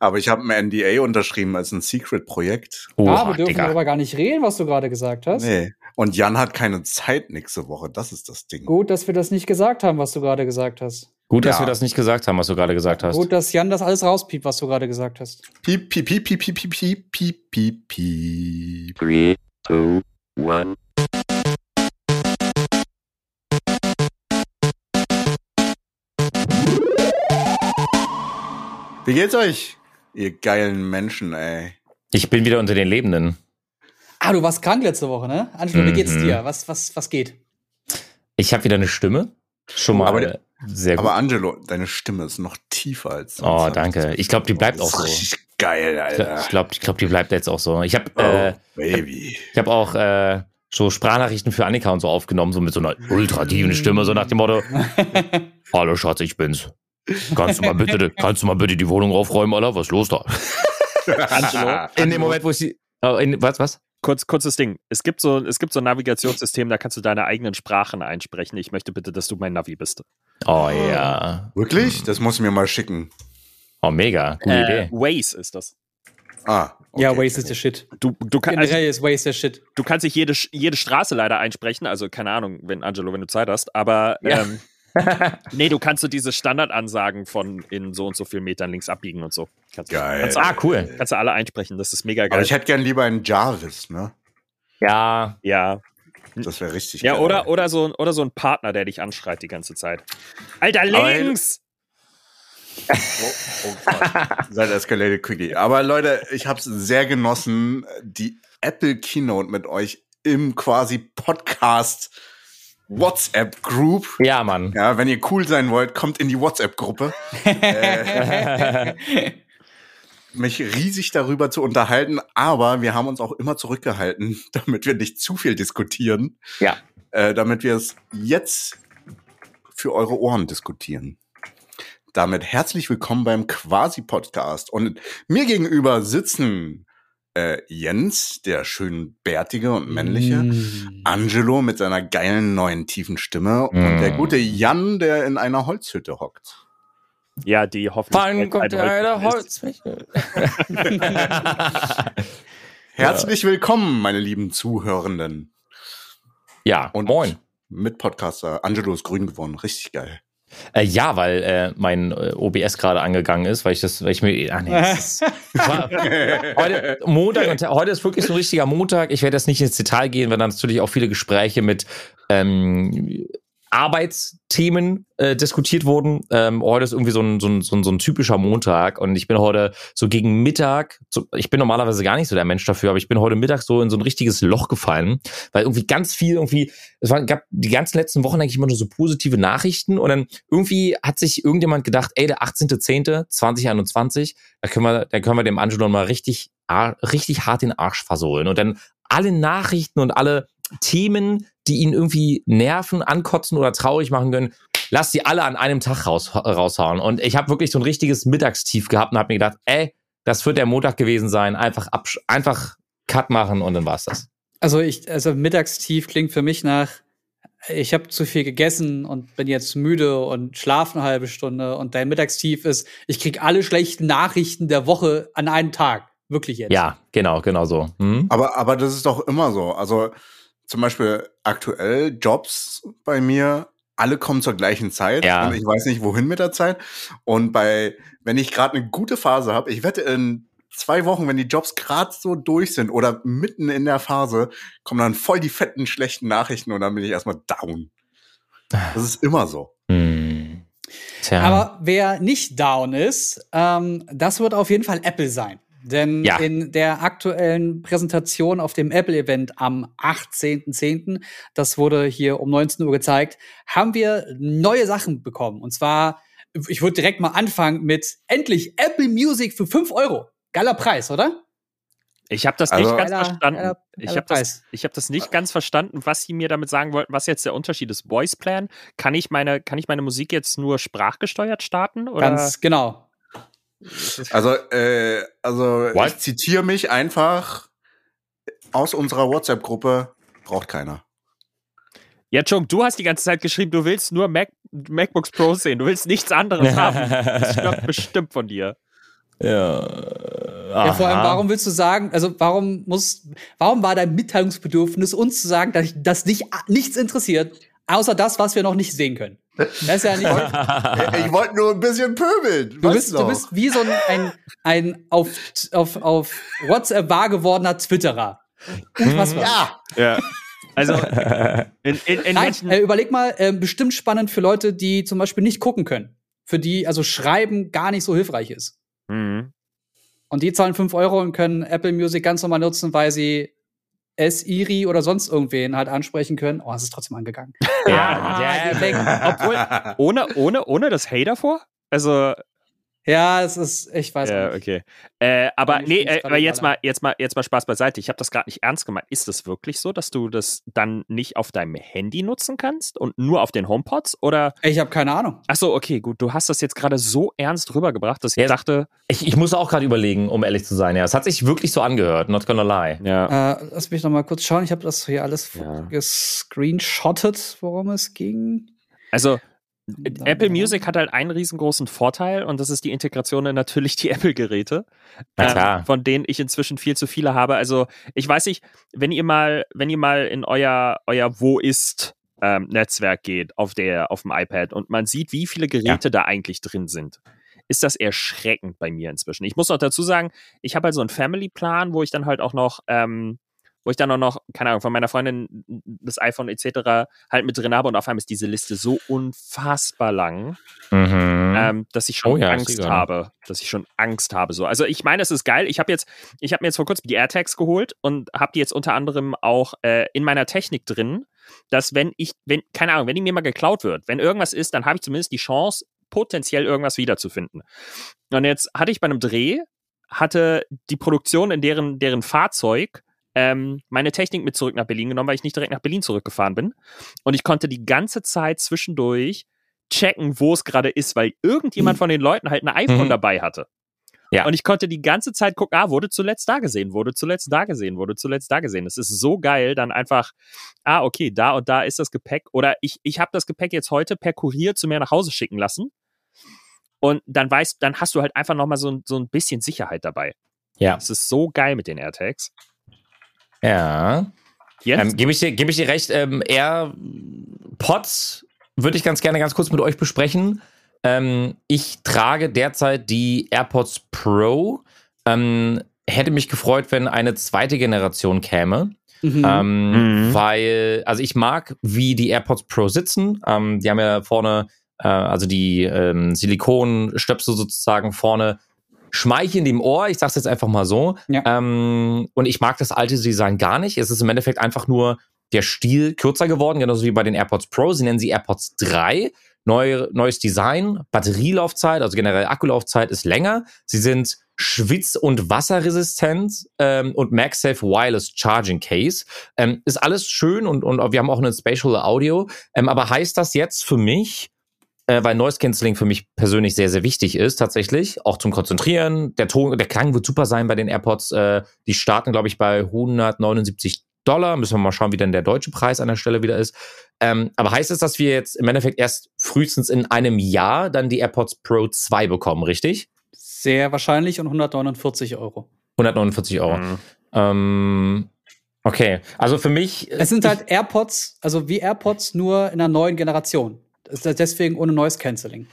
Aber ich habe ein NDA unterschrieben als ein Secret-Projekt. Oh, ah, wir dürfen Digga. darüber gar nicht reden, was du gerade gesagt hast. Nee. Und Jan hat keine Zeit nächste Woche. Das ist das Ding. Gut, dass wir das nicht gesagt haben, was du gerade gesagt hast. Gut, dass ja. wir das nicht gesagt haben, was du gerade gesagt hast. Gut, dass Jan das alles rauspiept, was du gerade gesagt hast. Piep, piep, piep, piep, piep, piep, piep, piep, piep, piep. Three, two, one. Wie geht's euch, ihr geilen Menschen, ey? Ich bin wieder unter den Lebenden. Ah, du warst krank letzte Woche, ne? Angelo, mhm. wie geht's mhm. dir? Was, was, was geht? Ich habe wieder eine Stimme. Schon mal aber, sehr gut. Aber Angelo, deine Stimme ist noch tiefer als sonst. Oh, danke. Ich glaube, die bleibt auch so. Richtig geil, Alter. Ich glaube, ich glaub, die bleibt jetzt auch so. Ich habe oh, äh, Baby. Ich habe auch äh, so Sprachnachrichten für Annika und so aufgenommen, so mit so einer ultra tiefen Stimme, so nach dem Motto: Hallo Schatz, ich bin's. Kannst du mal bitte, kannst du mal bitte die Wohnung aufräumen, Alter? Was ist los da? Angelo. In dem Moment, wo ich sie. Oh, in, was, was? Kurz, kurzes Ding. Es gibt, so, es gibt so ein Navigationssystem, da kannst du deine eigenen Sprachen einsprechen. Ich möchte bitte, dass du mein Navi bist. Oh ja. Wirklich? Das muss ich mir mal schicken. Oh, mega. Gute äh, Idee. Waze ist das. Ah. Okay. Ja, Waze ist der Shit. Du, du kann, also, ist Waze der Shit. Du kannst nicht jede, jede Straße leider einsprechen, also keine Ahnung, wenn Angelo, wenn du Zeit hast, aber ja. ähm, nee, du kannst so diese Standardansagen von in so und so viel Metern links abbiegen und so. Kannst geil. Kannst, ah, cool. Kannst du alle einsprechen, das ist mega geil. Aber ich hätte gern lieber einen Jarvis, ne? Ja. Ja. Das wäre richtig ja, geil. Ja, oder, oder, so, oder so ein Partner, der dich anschreit die ganze Zeit. Alter, links! Oh, oh Gott. Seid escalated quickly. Aber Leute, ich habe es sehr genossen, die Apple Keynote mit euch im quasi Podcast WhatsApp-Group. Ja, Mann. Ja, wenn ihr cool sein wollt, kommt in die WhatsApp-Gruppe. äh, mich riesig darüber zu unterhalten, aber wir haben uns auch immer zurückgehalten, damit wir nicht zu viel diskutieren. Ja. Äh, damit wir es jetzt für eure Ohren diskutieren. Damit herzlich willkommen beim Quasi-Podcast. Und mir gegenüber sitzen äh, Jens, der schön bärtige und männliche, mm. Angelo mit seiner geilen neuen tiefen Stimme mm. und der gute Jan, der in einer Holzhütte hockt. Ja, die hoffentlich. Wann kommt der Holzhütte? Herzlich willkommen, meine lieben Zuhörenden. Ja, und moin. Mit Podcaster. Angelo ist grün geworden. Richtig geil. Äh, ja, weil äh, mein äh, OBS gerade angegangen ist, weil ich das, weil ich mir, ach nee, das ist, heute Montag und heute ist wirklich so ein richtiger Montag. Ich werde jetzt nicht ins Detail gehen, weil dann natürlich auch viele Gespräche mit ähm, Arbeitsthemen äh, diskutiert wurden. Ähm, heute ist irgendwie so ein, so, ein, so, ein, so ein typischer Montag und ich bin heute so gegen Mittag, so, ich bin normalerweise gar nicht so der Mensch dafür, aber ich bin heute Mittag so in so ein richtiges Loch gefallen, weil irgendwie ganz viel irgendwie, es war, gab die ganzen letzten Wochen eigentlich immer nur so positive Nachrichten und dann irgendwie hat sich irgendjemand gedacht, ey, der 18.10.2021, da können wir, da können wir dem Angelo mal richtig, richtig hart den Arsch versohlen und dann alle Nachrichten und alle Themen, die ihn irgendwie nerven, ankotzen oder traurig machen können, lass die alle an einem Tag raus, raushauen. Und ich habe wirklich so ein richtiges Mittagstief gehabt und habe mir gedacht, ey, das wird der Montag gewesen sein, einfach einfach Cut machen und dann war's das. Also ich, also Mittagstief klingt für mich nach, ich habe zu viel gegessen und bin jetzt müde und schlafe eine halbe Stunde und dein Mittagstief ist, ich krieg alle schlechten Nachrichten der Woche an einen Tag. Wirklich jetzt. Ja, genau, genau so. Hm? Aber, aber das ist doch immer so. Also zum Beispiel aktuell Jobs bei mir, alle kommen zur gleichen Zeit ja. und ich weiß nicht, wohin mit der Zeit. Und bei, wenn ich gerade eine gute Phase habe, ich wette in zwei Wochen, wenn die Jobs gerade so durch sind oder mitten in der Phase, kommen dann voll die fetten, schlechten Nachrichten und dann bin ich erstmal down. Das ist immer so. Hm. Aber wer nicht down ist, ähm, das wird auf jeden Fall Apple sein. Denn ja. in der aktuellen Präsentation auf dem Apple-Event am 18.10., das wurde hier um 19 Uhr gezeigt, haben wir neue Sachen bekommen. Und zwar, ich würde direkt mal anfangen mit endlich Apple Music für 5 Euro. Geiler Preis, oder? Ich habe das also, nicht ganz geiler, verstanden. Geiler, ich habe das, hab das nicht ganz verstanden, was sie mir damit sagen wollten, was jetzt der Unterschied ist. Voice Plan, kann ich meine, kann ich meine Musik jetzt nur sprachgesteuert starten? Oder? Ganz genau. Also, äh, also What? ich zitiere mich einfach aus unserer WhatsApp-Gruppe, braucht keiner. Ja, Chung, du hast die ganze Zeit geschrieben, du willst nur Mac MacBooks Pro sehen, du willst nichts anderes haben. Das stimmt bestimmt von dir. Ja. Aha. Ja, vor allem, warum willst du sagen, also warum muss, warum war dein Mitteilungsbedürfnis, uns zu sagen, dass das nicht, nichts interessiert, außer das, was wir noch nicht sehen können? Das ist ja nicht. ich wollte nur ein bisschen pöbeln. Du bist, du bist wie so ein, ein, ein auf, auf, auf WhatsApp wahr gewordener Twitterer. Unfassbar. Ja. ja. Also, in, in, in Nein, äh, überleg mal, äh, bestimmt spannend für Leute, die zum Beispiel nicht gucken können. Für die also Schreiben gar nicht so hilfreich ist. Mhm. Und die zahlen 5 Euro und können Apple Music ganz normal nutzen, weil sie S, Iri oder sonst irgendwen halt ansprechen können. Oh, es ist trotzdem angegangen. Ja, ah, ja. Obwohl, ohne, ohne, ohne das Hey davor? Also, ja, es ist, ich weiß ja, nicht. okay. Äh, aber nee, äh, aber jetzt mal, jetzt mal, jetzt mal Spaß beiseite. Ich habe das gerade nicht ernst gemeint. Ist das wirklich so, dass du das dann nicht auf deinem Handy nutzen kannst und nur auf den HomePods? Oder? Ich habe keine Ahnung. Ach so, okay, gut. Du hast das jetzt gerade so ernst rübergebracht, dass ich ja, dachte. Ich, ich muss auch gerade überlegen, um ehrlich zu sein. Ja, es hat sich wirklich so angehört. Not gonna lie. Ja. Äh, lass mich noch mal kurz schauen. Ich habe das hier alles ja. gescreenshottet, worum es ging. Also Apple Music hat halt einen riesengroßen Vorteil und das ist die Integration in natürlich die Apple-Geräte, ähm, von denen ich inzwischen viel zu viele habe. Also ich weiß nicht, wenn ihr mal, wenn ihr mal in euer, euer Wo ist ähm, Netzwerk geht auf der, auf dem iPad und man sieht, wie viele Geräte ja. da eigentlich drin sind ist das erschreckend bei mir inzwischen. Ich muss noch dazu sagen, ich habe halt so einen Family-Plan, wo ich dann halt auch noch ähm, wo ich dann auch noch, keine Ahnung, von meiner Freundin das iPhone etc. halt mit drin habe und auf einmal ist diese Liste so unfassbar lang, mhm. ähm, dass ich schon oh ja, Angst habe, dass ich schon Angst habe. So, also ich meine, es ist geil. Ich habe jetzt, ich habe mir jetzt vor kurzem die AirTags geholt und habe die jetzt unter anderem auch äh, in meiner Technik drin, dass wenn ich, wenn, keine Ahnung, wenn die mir mal geklaut wird, wenn irgendwas ist, dann habe ich zumindest die Chance, potenziell irgendwas wiederzufinden. Und jetzt hatte ich bei einem Dreh, hatte die Produktion in deren, deren Fahrzeug ähm, meine Technik mit zurück nach Berlin genommen, weil ich nicht direkt nach Berlin zurückgefahren bin. Und ich konnte die ganze Zeit zwischendurch checken, wo es gerade ist, weil irgendjemand mhm. von den Leuten halt ein iPhone mhm. dabei hatte. Ja. Und ich konnte die ganze Zeit gucken, ah, wurde zuletzt da gesehen, wurde zuletzt da gesehen, wurde zuletzt da gesehen. Es ist so geil, dann einfach, ah, okay, da und da ist das Gepäck. Oder ich, ich habe das Gepäck jetzt heute per Kurier zu mir nach Hause schicken lassen. Und dann weißt, dann hast du halt einfach nochmal so, so ein bisschen Sicherheit dabei. Ja. Es ist so geil mit den AirTags. Ja. Ähm, Gebe ich, dir, geb ich dir recht, ähm, AirPods würde ich ganz gerne ganz kurz mit euch besprechen. Ähm, ich trage derzeit die AirPods Pro. Ähm, hätte mich gefreut, wenn eine zweite Generation käme. Mhm. Ähm, mhm. Weil, also ich mag, wie die AirPods Pro sitzen. Ähm, die haben ja vorne, äh, also die ähm, Silikonstöpsel sozusagen vorne schmeicheln dem Ohr, ich sag's jetzt einfach mal so. Ja. Ähm, und ich mag das alte Design gar nicht. Es ist im Endeffekt einfach nur der Stil kürzer geworden, genauso wie bei den AirPods Pro. Sie nennen sie AirPods 3. Neu, neues Design, Batterielaufzeit, also generell Akkulaufzeit ist länger. Sie sind schwitz- und wasserresistent ähm, und MagSafe Wireless Charging Case. Ähm, ist alles schön und, und wir haben auch eine Spatial Audio. Ähm, aber heißt das jetzt für mich, äh, weil Noise Cancelling für mich persönlich sehr, sehr wichtig ist, tatsächlich. Auch zum Konzentrieren. Der Ton, der Klang wird super sein bei den AirPods. Äh, die starten, glaube ich, bei 179 Dollar. Müssen wir mal schauen, wie denn der deutsche Preis an der Stelle wieder ist. Ähm, aber heißt es, dass wir jetzt im Endeffekt erst frühestens in einem Jahr dann die AirPods Pro 2 bekommen, richtig? Sehr wahrscheinlich und 149 Euro. 149 Euro. Mhm. Ähm, okay, also für mich. Es sind halt AirPods, also wie AirPods nur in einer neuen Generation. Deswegen ohne Noise Cancelling.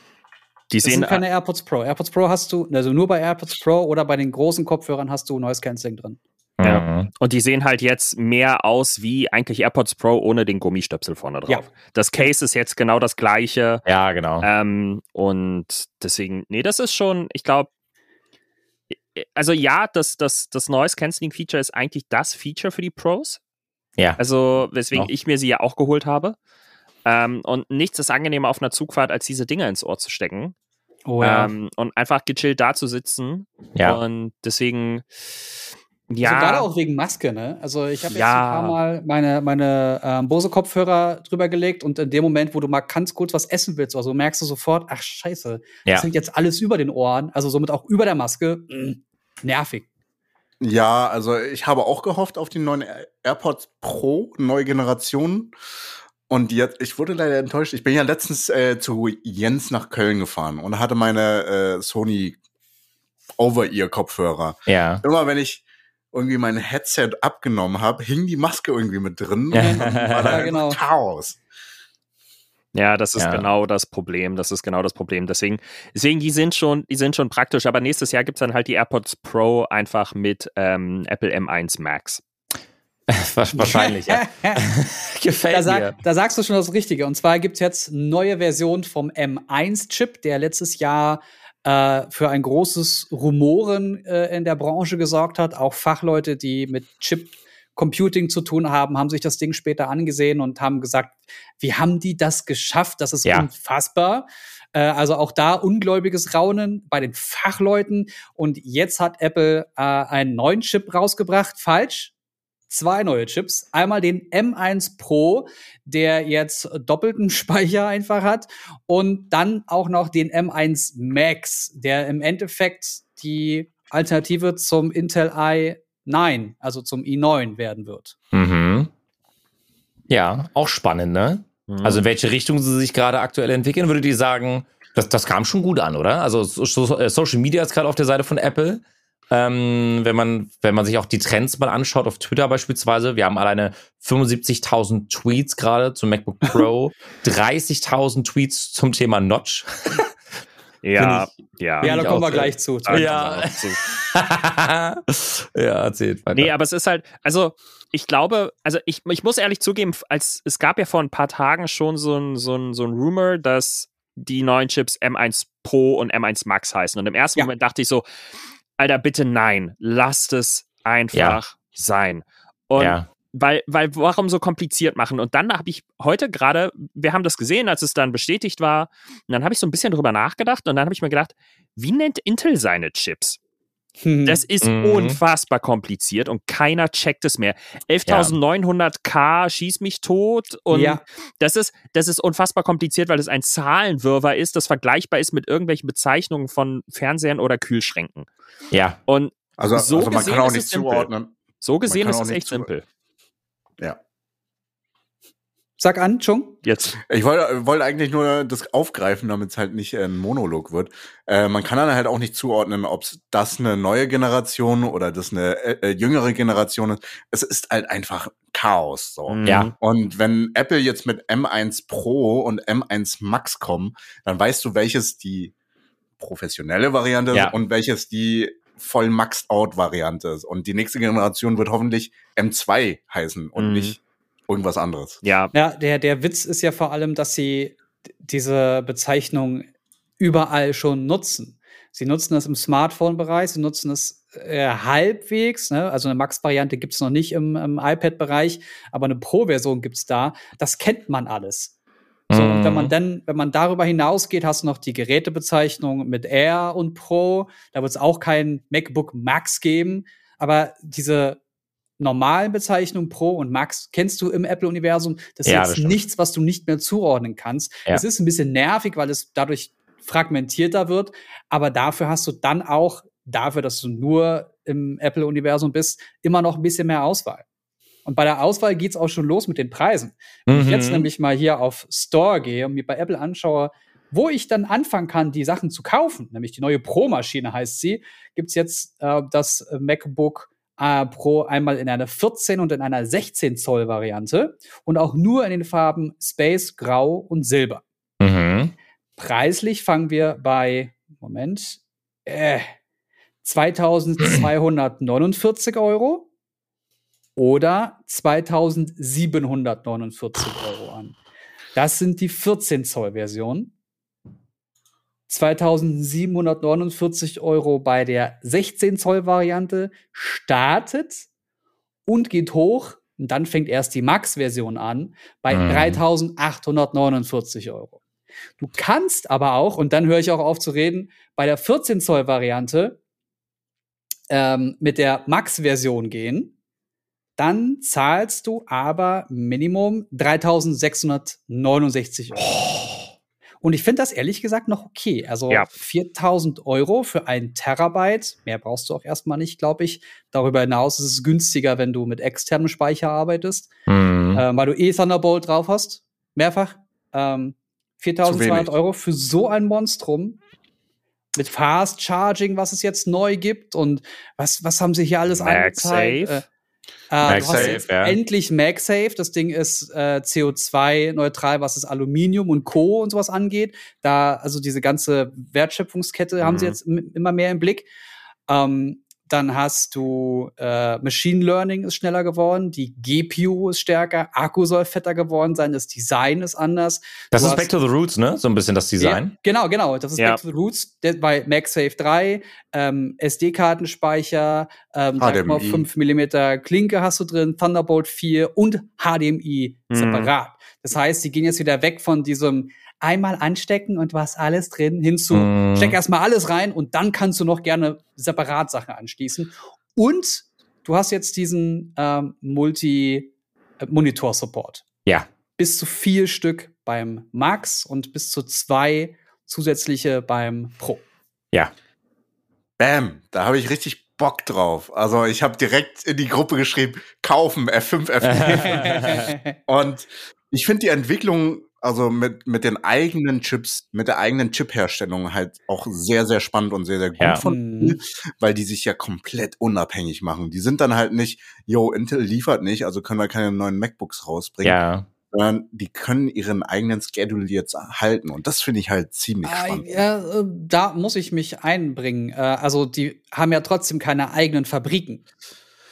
Die das sind keine AirPods Pro. AirPods Pro hast du, also nur bei AirPods Pro oder bei den großen Kopfhörern hast du Noise Cancelling drin. Ja. Mhm. Und die sehen halt jetzt mehr aus wie eigentlich AirPods Pro ohne den Gummistöpsel vorne drauf. Ja. Das Case ist jetzt genau das gleiche. Ja, genau. Ähm, und deswegen, nee, das ist schon, ich glaube, also ja, das, das, das Noise Cancelling Feature ist eigentlich das Feature für die Pros. Ja. Also, weswegen no. ich mir sie ja auch geholt habe. Ähm, und nichts ist angenehmer auf einer Zugfahrt, als diese Dinger ins Ohr zu stecken. Oh, ja. ähm, und einfach gechillt da zu sitzen. Ja. Und deswegen, ja. Also gerade auch wegen Maske, ne? Also ich habe jetzt ja. ein paar Mal meine, meine ähm, Bose-Kopfhörer drüber gelegt und in dem Moment, wo du mal ganz kurz was essen willst, also merkst du sofort, ach scheiße, ja. das hängt jetzt alles über den Ohren, also somit auch über der Maske. Mh, mm, nervig. Ja, also ich habe auch gehofft auf die neuen AirPods Pro, neue Generation. Und jetzt, ich wurde leider enttäuscht. Ich bin ja letztens äh, zu Jens nach Köln gefahren und hatte meine äh, Sony Over-Ear-Kopfhörer. Ja. Immer wenn ich irgendwie mein Headset abgenommen habe, hing die Maske irgendwie mit drin. Ja, war da genau. Chaos. Ja, das ist ja. genau das Problem. Das ist genau das Problem. Deswegen, deswegen, die sind schon, die sind schon praktisch. Aber nächstes Jahr gibt es dann halt die AirPods Pro einfach mit ähm, Apple M1 Max. Wahrscheinlich, ja. Gefällt da, sag, mir. Da sagst du schon das Richtige. Und zwar gibt es jetzt neue Version vom M1-Chip, der letztes Jahr äh, für ein großes Rumoren äh, in der Branche gesorgt hat. Auch Fachleute, die mit Chip Computing zu tun haben, haben sich das Ding später angesehen und haben gesagt, wie haben die das geschafft? Das ist ja. unfassbar. Äh, also auch da ungläubiges Raunen bei den Fachleuten. Und jetzt hat Apple äh, einen neuen Chip rausgebracht. Falsch. Zwei neue Chips. Einmal den M1 Pro, der jetzt doppelten Speicher einfach hat. Und dann auch noch den M1 Max, der im Endeffekt die Alternative zum Intel i 9, also zum i9 werden wird. Mhm. Ja, auch spannend, ne? Mhm. Also in welche Richtung sie sich gerade aktuell entwickeln, würdet ihr sagen, das, das kam schon gut an, oder? Also so, äh, Social Media ist gerade auf der Seite von Apple. Ähm, wenn man wenn man sich auch die Trends mal anschaut auf Twitter beispielsweise, wir haben alleine 75.000 Tweets gerade zum MacBook Pro, 30.000 Tweets zum Thema Notch. Ja, ja. Ja, da kommen wir gleich zu. Ja. ja, erzählt weiter. Nee, aber es ist halt, also ich glaube, also ich, ich muss ehrlich zugeben, als es gab ja vor ein paar Tagen schon so ein, so ein, so ein Rumor, dass die neuen Chips M1 Pro und M1 Max heißen. Und im ersten ja. Moment dachte ich so, Alter, bitte nein, lasst es einfach ja. sein. Und ja weil, weil warum so kompliziert machen? Und dann habe ich heute gerade, wir haben das gesehen, als es dann bestätigt war, und dann habe ich so ein bisschen drüber nachgedacht und dann habe ich mir gedacht, wie nennt Intel seine Chips? Hm. Das ist mhm. unfassbar kompliziert und keiner checkt es mehr. 11.900K ja. schieß mich tot und ja. das ist das ist unfassbar kompliziert, weil es ein Zahlenwirrwarr ist, das vergleichbar ist mit irgendwelchen Bezeichnungen von Fernsehern oder Kühlschränken. Ja. Und also, so also man kann auch nicht zuordnen. So gesehen ist es echt simpel. Ja. Sag an, Chung. Jetzt. Ich wollte, wollte eigentlich nur das aufgreifen, damit es halt nicht ein Monolog wird. Äh, man kann dann halt auch nicht zuordnen, ob das eine neue Generation oder das eine äh, äh, jüngere Generation ist. Es ist halt einfach Chaos. So. Mhm. Ja. Und wenn Apple jetzt mit M1 Pro und M1 Max kommen, dann weißt du, welches die professionelle Variante ja. ist und welches die voll maxed out Variante ist. Und die nächste Generation wird hoffentlich M2 heißen und mhm. nicht irgendwas anderes. Ja. Ja, der, der Witz ist ja vor allem, dass sie diese Bezeichnung überall schon nutzen. Sie nutzen das im Smartphone-Bereich, sie nutzen es äh, halbwegs, ne? also eine Max-Variante gibt es noch nicht im, im iPad-Bereich, aber eine Pro-Version gibt es da. Das kennt man alles. So, und wenn man mhm. dann, wenn man darüber hinausgeht, hast du noch die Gerätebezeichnung mit Air und Pro. Da wird es auch kein MacBook Max geben. Aber diese normalen Bezeichnungen Pro und Max kennst du im Apple-Universum. Das ist ja, jetzt nichts, was du nicht mehr zuordnen kannst. Es ja. ist ein bisschen nervig, weil es dadurch fragmentierter wird. Aber dafür hast du dann auch, dafür, dass du nur im Apple-Universum bist, immer noch ein bisschen mehr Auswahl. Und bei der Auswahl geht's auch schon los mit den Preisen. Wenn ich jetzt mhm. nämlich mal hier auf Store gehe und mir bei Apple anschaue, wo ich dann anfangen kann, die Sachen zu kaufen, nämlich die neue Pro-Maschine heißt sie, gibt's jetzt äh, das MacBook äh, Pro einmal in einer 14 und in einer 16 Zoll Variante und auch nur in den Farben Space, Grau und Silber. Mhm. Preislich fangen wir bei, Moment, äh, 2249 Euro oder 2749 Euro an. Das sind die 14 Zoll Version. 2749 Euro bei der 16 Zoll Variante startet und geht hoch. Und dann fängt erst die Max-Version an bei mhm. 3849 Euro. Du kannst aber auch, und dann höre ich auch auf zu reden, bei der 14 Zoll Variante ähm, mit der Max-Version gehen dann zahlst du aber Minimum 3669 Euro. Und ich finde das ehrlich gesagt noch okay. Also ja. 4000 Euro für ein Terabyte, mehr brauchst du auch erstmal nicht, glaube ich. Darüber hinaus ist es günstiger, wenn du mit externem Speicher arbeitest, mhm. äh, weil du eh Thunderbolt drauf hast, mehrfach. Ähm, 4200 Euro für so ein Monstrum. mit Fast Charging, was es jetzt neu gibt und was, was haben sie hier alles angezeigt? Äh, äh, du hast jetzt ja. endlich MagSafe. Das Ding ist äh, CO2-neutral, was das Aluminium und Co. und sowas angeht. Da, also diese ganze Wertschöpfungskette mhm. haben sie mhm. jetzt immer mehr im Blick. Ähm, dann hast du äh, Machine Learning ist schneller geworden, die GPU ist stärker, Akku soll fetter geworden sein, das Design ist anders. Das du ist Back to the Roots, ne? So ein bisschen das Design. Ja, genau, genau. Das ist ja. Back to the Roots bei MagSafe 3, ähm, SD-Kartenspeicher, ähm, 5 mm Klinke hast du drin, Thunderbolt 4 und HDMI mhm. separat. Das heißt, sie gehen jetzt wieder weg von diesem einmal anstecken und was alles drin hinzu. Mm. Steck erstmal alles rein und dann kannst du noch gerne separat Sachen anschließen. Und du hast jetzt diesen ähm, Multi-Monitor-Support. Ja. Bis zu vier Stück beim Max und bis zu zwei zusätzliche beim Pro. Ja. Bam, da habe ich richtig Bock drauf. Also ich habe direkt in die Gruppe geschrieben, kaufen F5, F5. und ich finde die Entwicklung also mit, mit den eigenen Chips, mit der eigenen Chip-Herstellung halt auch sehr, sehr spannend und sehr, sehr gut ja. von, mhm. weil die sich ja komplett unabhängig machen. Die sind dann halt nicht, yo, Intel liefert nicht, also können wir keine neuen MacBooks rausbringen. Ja. Sondern die können ihren eigenen Schedule jetzt halten. Und das finde ich halt ziemlich ah, spannend. Ja, äh, da muss ich mich einbringen. Äh, also die haben ja trotzdem keine eigenen Fabriken.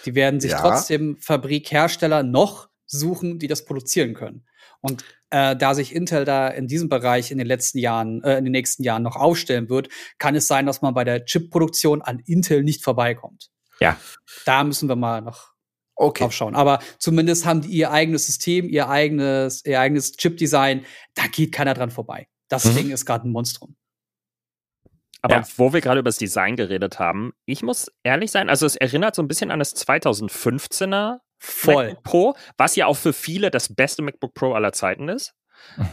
Die werden sich ja. trotzdem Fabrikhersteller noch suchen, die das produzieren können. Und äh, da sich Intel da in diesem Bereich in den letzten Jahren, äh, in den nächsten Jahren noch aufstellen wird, kann es sein, dass man bei der Chip-Produktion an Intel nicht vorbeikommt. Ja. Da müssen wir mal noch okay. aufschauen. Aber zumindest haben die ihr eigenes System, ihr eigenes, ihr eigenes Chip-Design. Da geht keiner dran vorbei. Das mhm. Ding ist gerade ein Monstrum. Aber ja. wo wir gerade über das Design geredet haben, ich muss ehrlich sein, also es erinnert so ein bisschen an das 2015er Voll. MacBook Pro, was ja auch für viele das beste MacBook Pro aller Zeiten ist.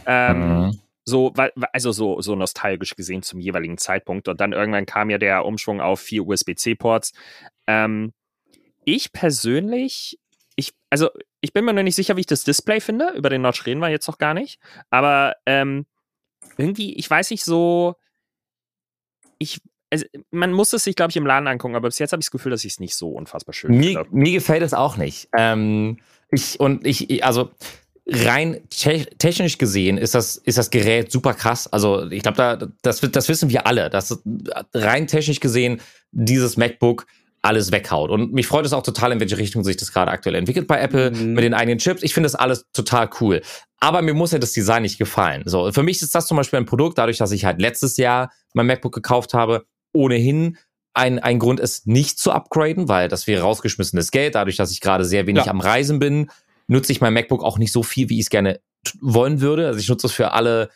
Ähm, mhm. so, also so, so nostalgisch gesehen zum jeweiligen Zeitpunkt. Und dann irgendwann kam ja der Umschwung auf vier USB-C-Ports. Ähm, ich persönlich, ich, also ich bin mir noch nicht sicher, wie ich das Display finde. Über den Notch reden wir jetzt noch gar nicht. Aber ähm, irgendwie, ich weiß nicht so, ich also, man muss es sich, glaube ich, im Laden angucken, aber bis jetzt habe ich das Gefühl, dass ich es nicht so unfassbar schön finde. Mir, gefällt es auch nicht. Ähm, ich, und ich, also rein te technisch gesehen ist das, ist das Gerät super krass. Also ich glaube, da, das, das wissen wir alle, dass rein technisch gesehen dieses MacBook alles weghaut. Und mich freut es auch total, in welche Richtung sich das gerade aktuell entwickelt bei Apple mhm. mit den eigenen Chips. Ich finde das alles total cool. Aber mir muss ja das Design nicht gefallen. So, für mich ist das zum Beispiel ein Produkt, dadurch, dass ich halt letztes Jahr mein MacBook gekauft habe, ohnehin ein, ein Grund, es nicht zu upgraden, weil das wäre rausgeschmissenes Geld. Dadurch, dass ich gerade sehr wenig ja. am Reisen bin, nutze ich mein MacBook auch nicht so viel, wie ich es gerne wollen würde. Also ich nutze es für alle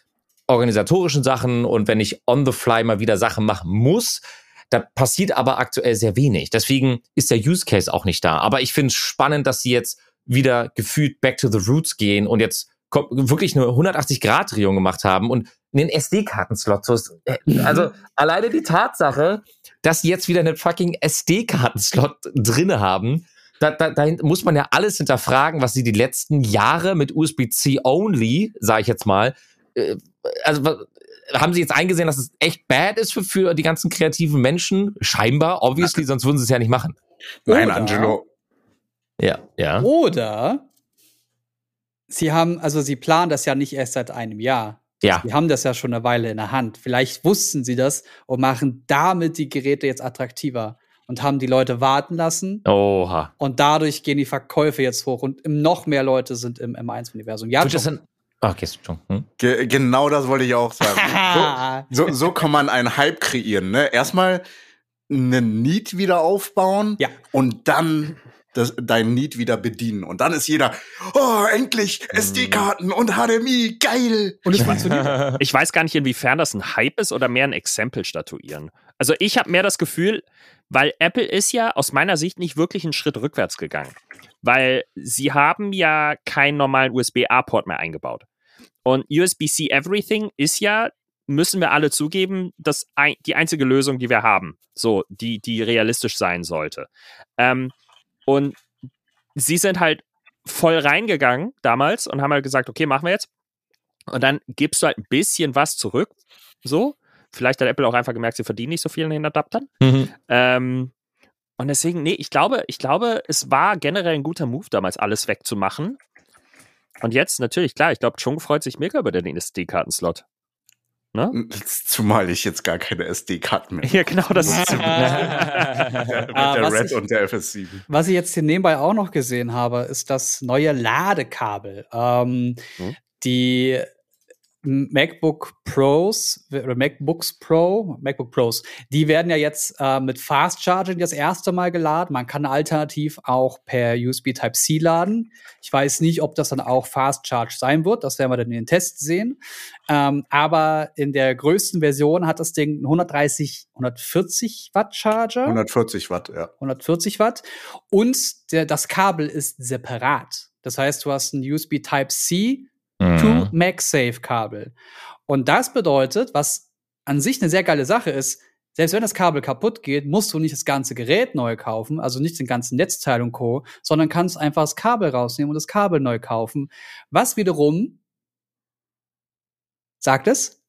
organisatorischen Sachen und wenn ich on the fly mal wieder Sachen machen muss, da passiert aber aktuell sehr wenig. Deswegen ist der Use Case auch nicht da. Aber ich finde es spannend, dass sie jetzt wieder gefühlt back to the roots gehen und jetzt wirklich eine 180-Grad-Drehung gemacht haben und einen SD-Kartenslot. Äh, also alleine die Tatsache, dass sie jetzt wieder einen fucking SD-Kartenslot drinne haben, da, da, da muss man ja alles hinterfragen, was sie die letzten Jahre mit USB-C only, sage ich jetzt mal, äh, also haben sie jetzt eingesehen, dass es echt bad ist für, für die ganzen kreativen Menschen? Scheinbar, obviously, sonst würden sie es ja nicht machen. Nein, Oder, Angelo. Ja, ja. Oder sie haben, also sie planen das ja nicht erst seit einem Jahr. Ja. Sie haben das ja schon eine Weile in der Hand. Vielleicht wussten sie das und machen damit die Geräte jetzt attraktiver und haben die Leute warten lassen. Oha. Und dadurch gehen die Verkäufe jetzt hoch und noch mehr Leute sind im M1-Universum. Ja, das denn, okay, schon. Hm? Ge genau das wollte ich auch sagen. so, so, so, kann man einen Hype kreieren. Ne? Erstmal einen Need wieder aufbauen ja. und dann das, dein Need wieder bedienen. Und dann ist jeder, oh, endlich. SD-Karten und HDMI, geil. Und es funktioniert. ich weiß gar nicht, inwiefern das ein Hype ist oder mehr ein Exempel statuieren. Also ich habe mehr das Gefühl, weil Apple ist ja aus meiner Sicht nicht wirklich einen Schritt rückwärts gegangen. Weil sie haben ja keinen normalen USB-A-Port mehr eingebaut. Und USB-C Everything ist ja, müssen wir alle zugeben, das ein, die einzige Lösung, die wir haben. So, die, die realistisch sein sollte. Ähm, und sie sind halt voll reingegangen damals und haben halt gesagt, okay, machen wir jetzt. Und dann gibst du halt ein bisschen was zurück, so, vielleicht hat Apple auch einfach gemerkt, sie verdienen nicht so viel in den Adaptern. Mhm. Ähm, und deswegen, nee, ich glaube, ich glaube, es war generell ein guter Move, damals alles wegzumachen. Und jetzt natürlich, klar, ich glaube, Chung freut sich mega über den SD-Kartenslot. Ne? Zumal ich jetzt gar keine SD-Karten mehr. Ja, genau, das ist der, der ah, Red ich, und der FS7. Was ich jetzt hier nebenbei auch noch gesehen habe, ist das neue Ladekabel. Ähm, hm? Die MacBook Pros oder MacBooks Pro, MacBook Pros, die werden ja jetzt äh, mit Fast Charging das erste Mal geladen. Man kann alternativ auch per USB Type-C laden. Ich weiß nicht, ob das dann auch Fast Charge sein wird. Das werden wir dann in den Tests sehen. Ähm, aber in der größten Version hat das Ding 130, 140 Watt Charger. 140 Watt, ja. 140 Watt. Und der, das Kabel ist separat. Das heißt, du hast ein USB Type-C mhm. to MagSafe-Kabel. Und das bedeutet, was an sich eine sehr geile Sache ist, selbst wenn das Kabel kaputt geht, musst du nicht das ganze Gerät neu kaufen, also nicht den ganzen Netzteil und Co., sondern kannst einfach das Kabel rausnehmen und das Kabel neu kaufen. Was wiederum, sagt es,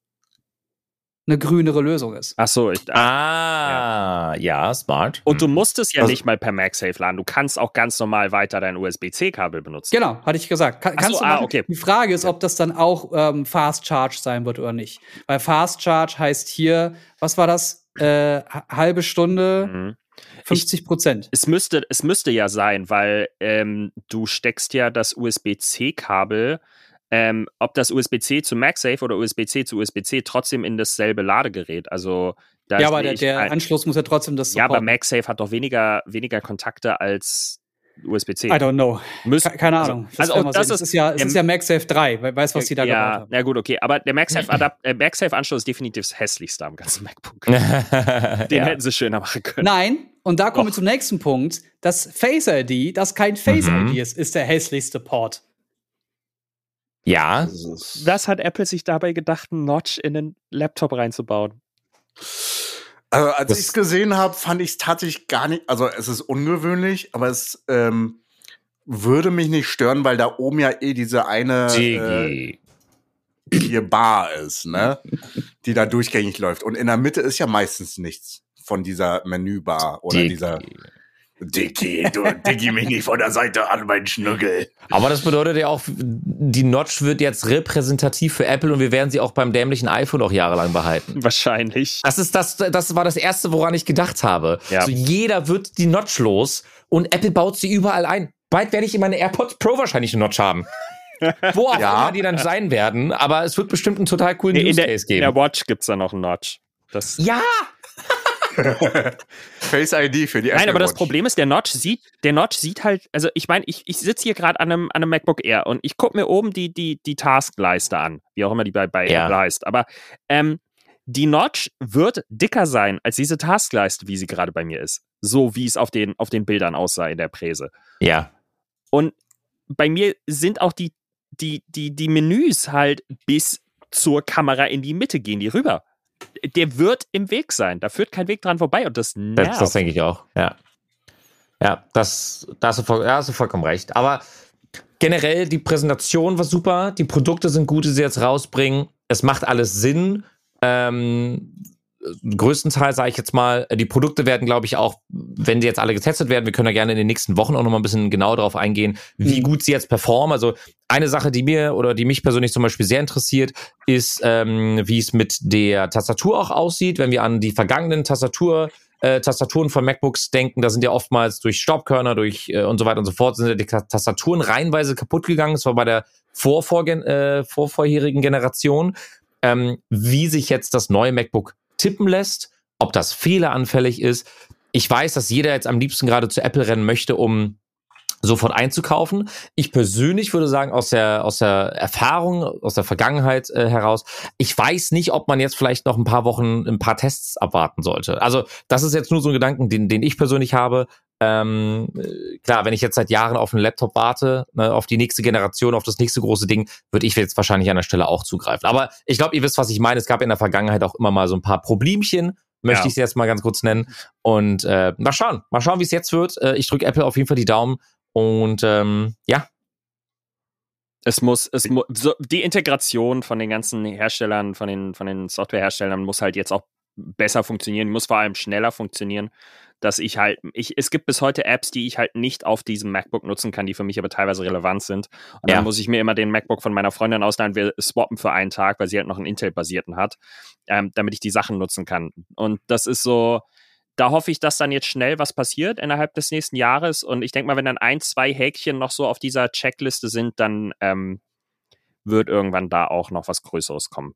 eine grünere Lösung ist. Ach so, ich, ah, ja. ja, smart. Und du musst es ja also, nicht mal per MagSafe laden. Du kannst auch ganz normal weiter dein USB-C-Kabel benutzen. Genau, hatte ich gesagt. Kann, kannst so, du ah, okay. Die Frage ist, ob das dann auch ähm, Fast Charge sein wird oder nicht. Weil Fast Charge heißt hier, was war das? Äh, halbe Stunde. Mhm. 50 Prozent. Es müsste, es müsste ja sein, weil ähm, du steckst ja das USB-C-Kabel ähm, ob das USB-C zu MagSafe oder USB-C zu USB-C trotzdem in dasselbe Ladegerät. Also da ja, aber der, der ein, Anschluss muss ja trotzdem das supporten. Ja, aber MagSafe hat doch weniger, weniger Kontakte als USB-C. I don't know. Müsst, Keine also, Ahnung. Das also, das ist, ist, ja, es ist ja MagSafe 3. Weißt du, was die da ja, gebaut haben? Ja, gut, okay. Aber der MagSafe-Anschluss äh, MagSafe ist definitiv das hässlichste am ganzen MacBook. Den ja. hätten sie schöner machen können. Nein, und da kommen wir zum nächsten Punkt. Das Face ID, das kein Face mhm. ID ist, ist der hässlichste Port. Ja. Was hat Apple sich dabei gedacht, einen Notch in den Laptop reinzubauen? Also, als ich es gesehen habe, fand ich es tatsächlich gar nicht. Also, es ist ungewöhnlich, aber es ähm, würde mich nicht stören, weil da oben ja eh diese eine äh, hier Bar ist, ne? die da durchgängig läuft. Und in der Mitte ist ja meistens nichts von dieser Menübar oder Digi. dieser Dicky, du Dicky mich nicht von der Seite an, mein Schnuggel. Aber das bedeutet ja auch, die Notch wird jetzt repräsentativ für Apple und wir werden sie auch beim dämlichen iPhone auch jahrelang behalten. Wahrscheinlich. Das ist das, das war das erste, woran ich gedacht habe. Ja. Also jeder wird die Notch los und Apple baut sie überall ein. Bald werde ich in meine AirPods Pro wahrscheinlich eine Notch haben. Wo auch ja. immer die dann sein werden, aber es wird bestimmt einen total coolen nee, Use Case geben. In der Watch gibt's da noch einen Notch. Das ja, Face ID für die Apple Nein, aber Watch. das Problem ist, der Notch sieht, der Notch sieht halt, also ich meine, ich, ich sitze hier gerade an einem, an einem MacBook Air und ich gucke mir oben die, die, die Taskleiste an, wie auch immer die bei, bei ja. Apple heißt. Aber ähm, die Notch wird dicker sein als diese Taskleiste, wie sie gerade bei mir ist. So wie es auf den, auf den Bildern aussah in der Präse. Ja. Und bei mir sind auch die, die, die, die Menüs halt bis zur Kamera in die Mitte gehen, die rüber der wird im Weg sein. Da führt kein Weg dran vorbei und das nervt. Das, das denke ich auch, ja. Ja, das, da hast, du voll, ja, hast du vollkommen recht. Aber generell, die Präsentation war super, die Produkte sind gut, die sie jetzt rausbringen. Es macht alles Sinn. Ähm, größtenteils sage ich jetzt mal, die Produkte werden, glaube ich, auch, wenn sie jetzt alle getestet werden, wir können da gerne in den nächsten Wochen auch noch mal ein bisschen genauer darauf eingehen, wie mhm. gut sie jetzt performen. Also eine Sache, die mir oder die mich persönlich zum Beispiel sehr interessiert, ist, ähm, wie es mit der Tastatur auch aussieht, wenn wir an die vergangenen Tastatur äh, Tastaturen von MacBooks denken, da sind ja oftmals durch Staubkörner, durch äh, und so weiter und so fort, sind ja die Tastaturen reihenweise kaputt gegangen. Das war bei der vorvorgen, äh, vorvorherigen Generation. Ähm, wie sich jetzt das neue MacBook tippen lässt, ob das fehleranfällig ist. Ich weiß, dass jeder jetzt am liebsten gerade zu Apple rennen möchte, um sofort einzukaufen. Ich persönlich würde sagen, aus der, aus der Erfahrung, aus der Vergangenheit äh, heraus, ich weiß nicht, ob man jetzt vielleicht noch ein paar Wochen ein paar Tests abwarten sollte. Also das ist jetzt nur so ein Gedanken, den, den ich persönlich habe. Ähm, klar, wenn ich jetzt seit Jahren auf einen Laptop warte, ne, auf die nächste Generation, auf das nächste große Ding, würde ich jetzt wahrscheinlich an der Stelle auch zugreifen. Aber ich glaube, ihr wisst, was ich meine. Es gab in der Vergangenheit auch immer mal so ein paar Problemchen, möchte ja. ich es jetzt mal ganz kurz nennen. Und äh, mal schauen, mal schauen, wie es jetzt wird. Äh, ich drücke Apple auf jeden Fall die Daumen und ähm, ja, Es muss, es mu so, die Integration von den ganzen Herstellern, von den, von den Softwareherstellern muss halt jetzt auch besser funktionieren, muss vor allem schneller funktionieren, dass ich halt, ich, es gibt bis heute Apps, die ich halt nicht auf diesem MacBook nutzen kann, die für mich aber teilweise relevant sind. Und ja. dann muss ich mir immer den MacBook von meiner Freundin ausleihen, wir swappen für einen Tag, weil sie halt noch einen Intel-basierten hat, ähm, damit ich die Sachen nutzen kann. Und das ist so, da hoffe ich, dass dann jetzt schnell was passiert innerhalb des nächsten Jahres. Und ich denke mal, wenn dann ein, zwei Häkchen noch so auf dieser Checkliste sind, dann ähm, wird irgendwann da auch noch was Größeres kommen.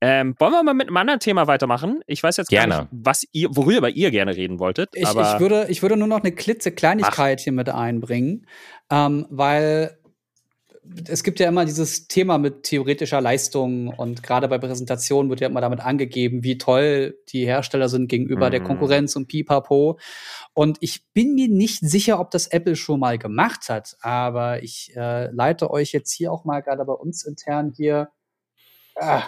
Ähm, wollen wir mal mit einem anderen Thema weitermachen? Ich weiß jetzt gerne. gar nicht, was ihr, worüber ihr gerne reden wolltet. Ich, ich, würde, ich würde nur noch eine klitzekleinigkeit hier mit einbringen, ähm, weil es gibt ja immer dieses Thema mit theoretischer Leistung und gerade bei Präsentationen wird ja immer damit angegeben, wie toll die Hersteller sind gegenüber mhm. der Konkurrenz und pipapo. Und ich bin mir nicht sicher, ob das Apple schon mal gemacht hat, aber ich äh, leite euch jetzt hier auch mal gerade bei uns intern hier äh,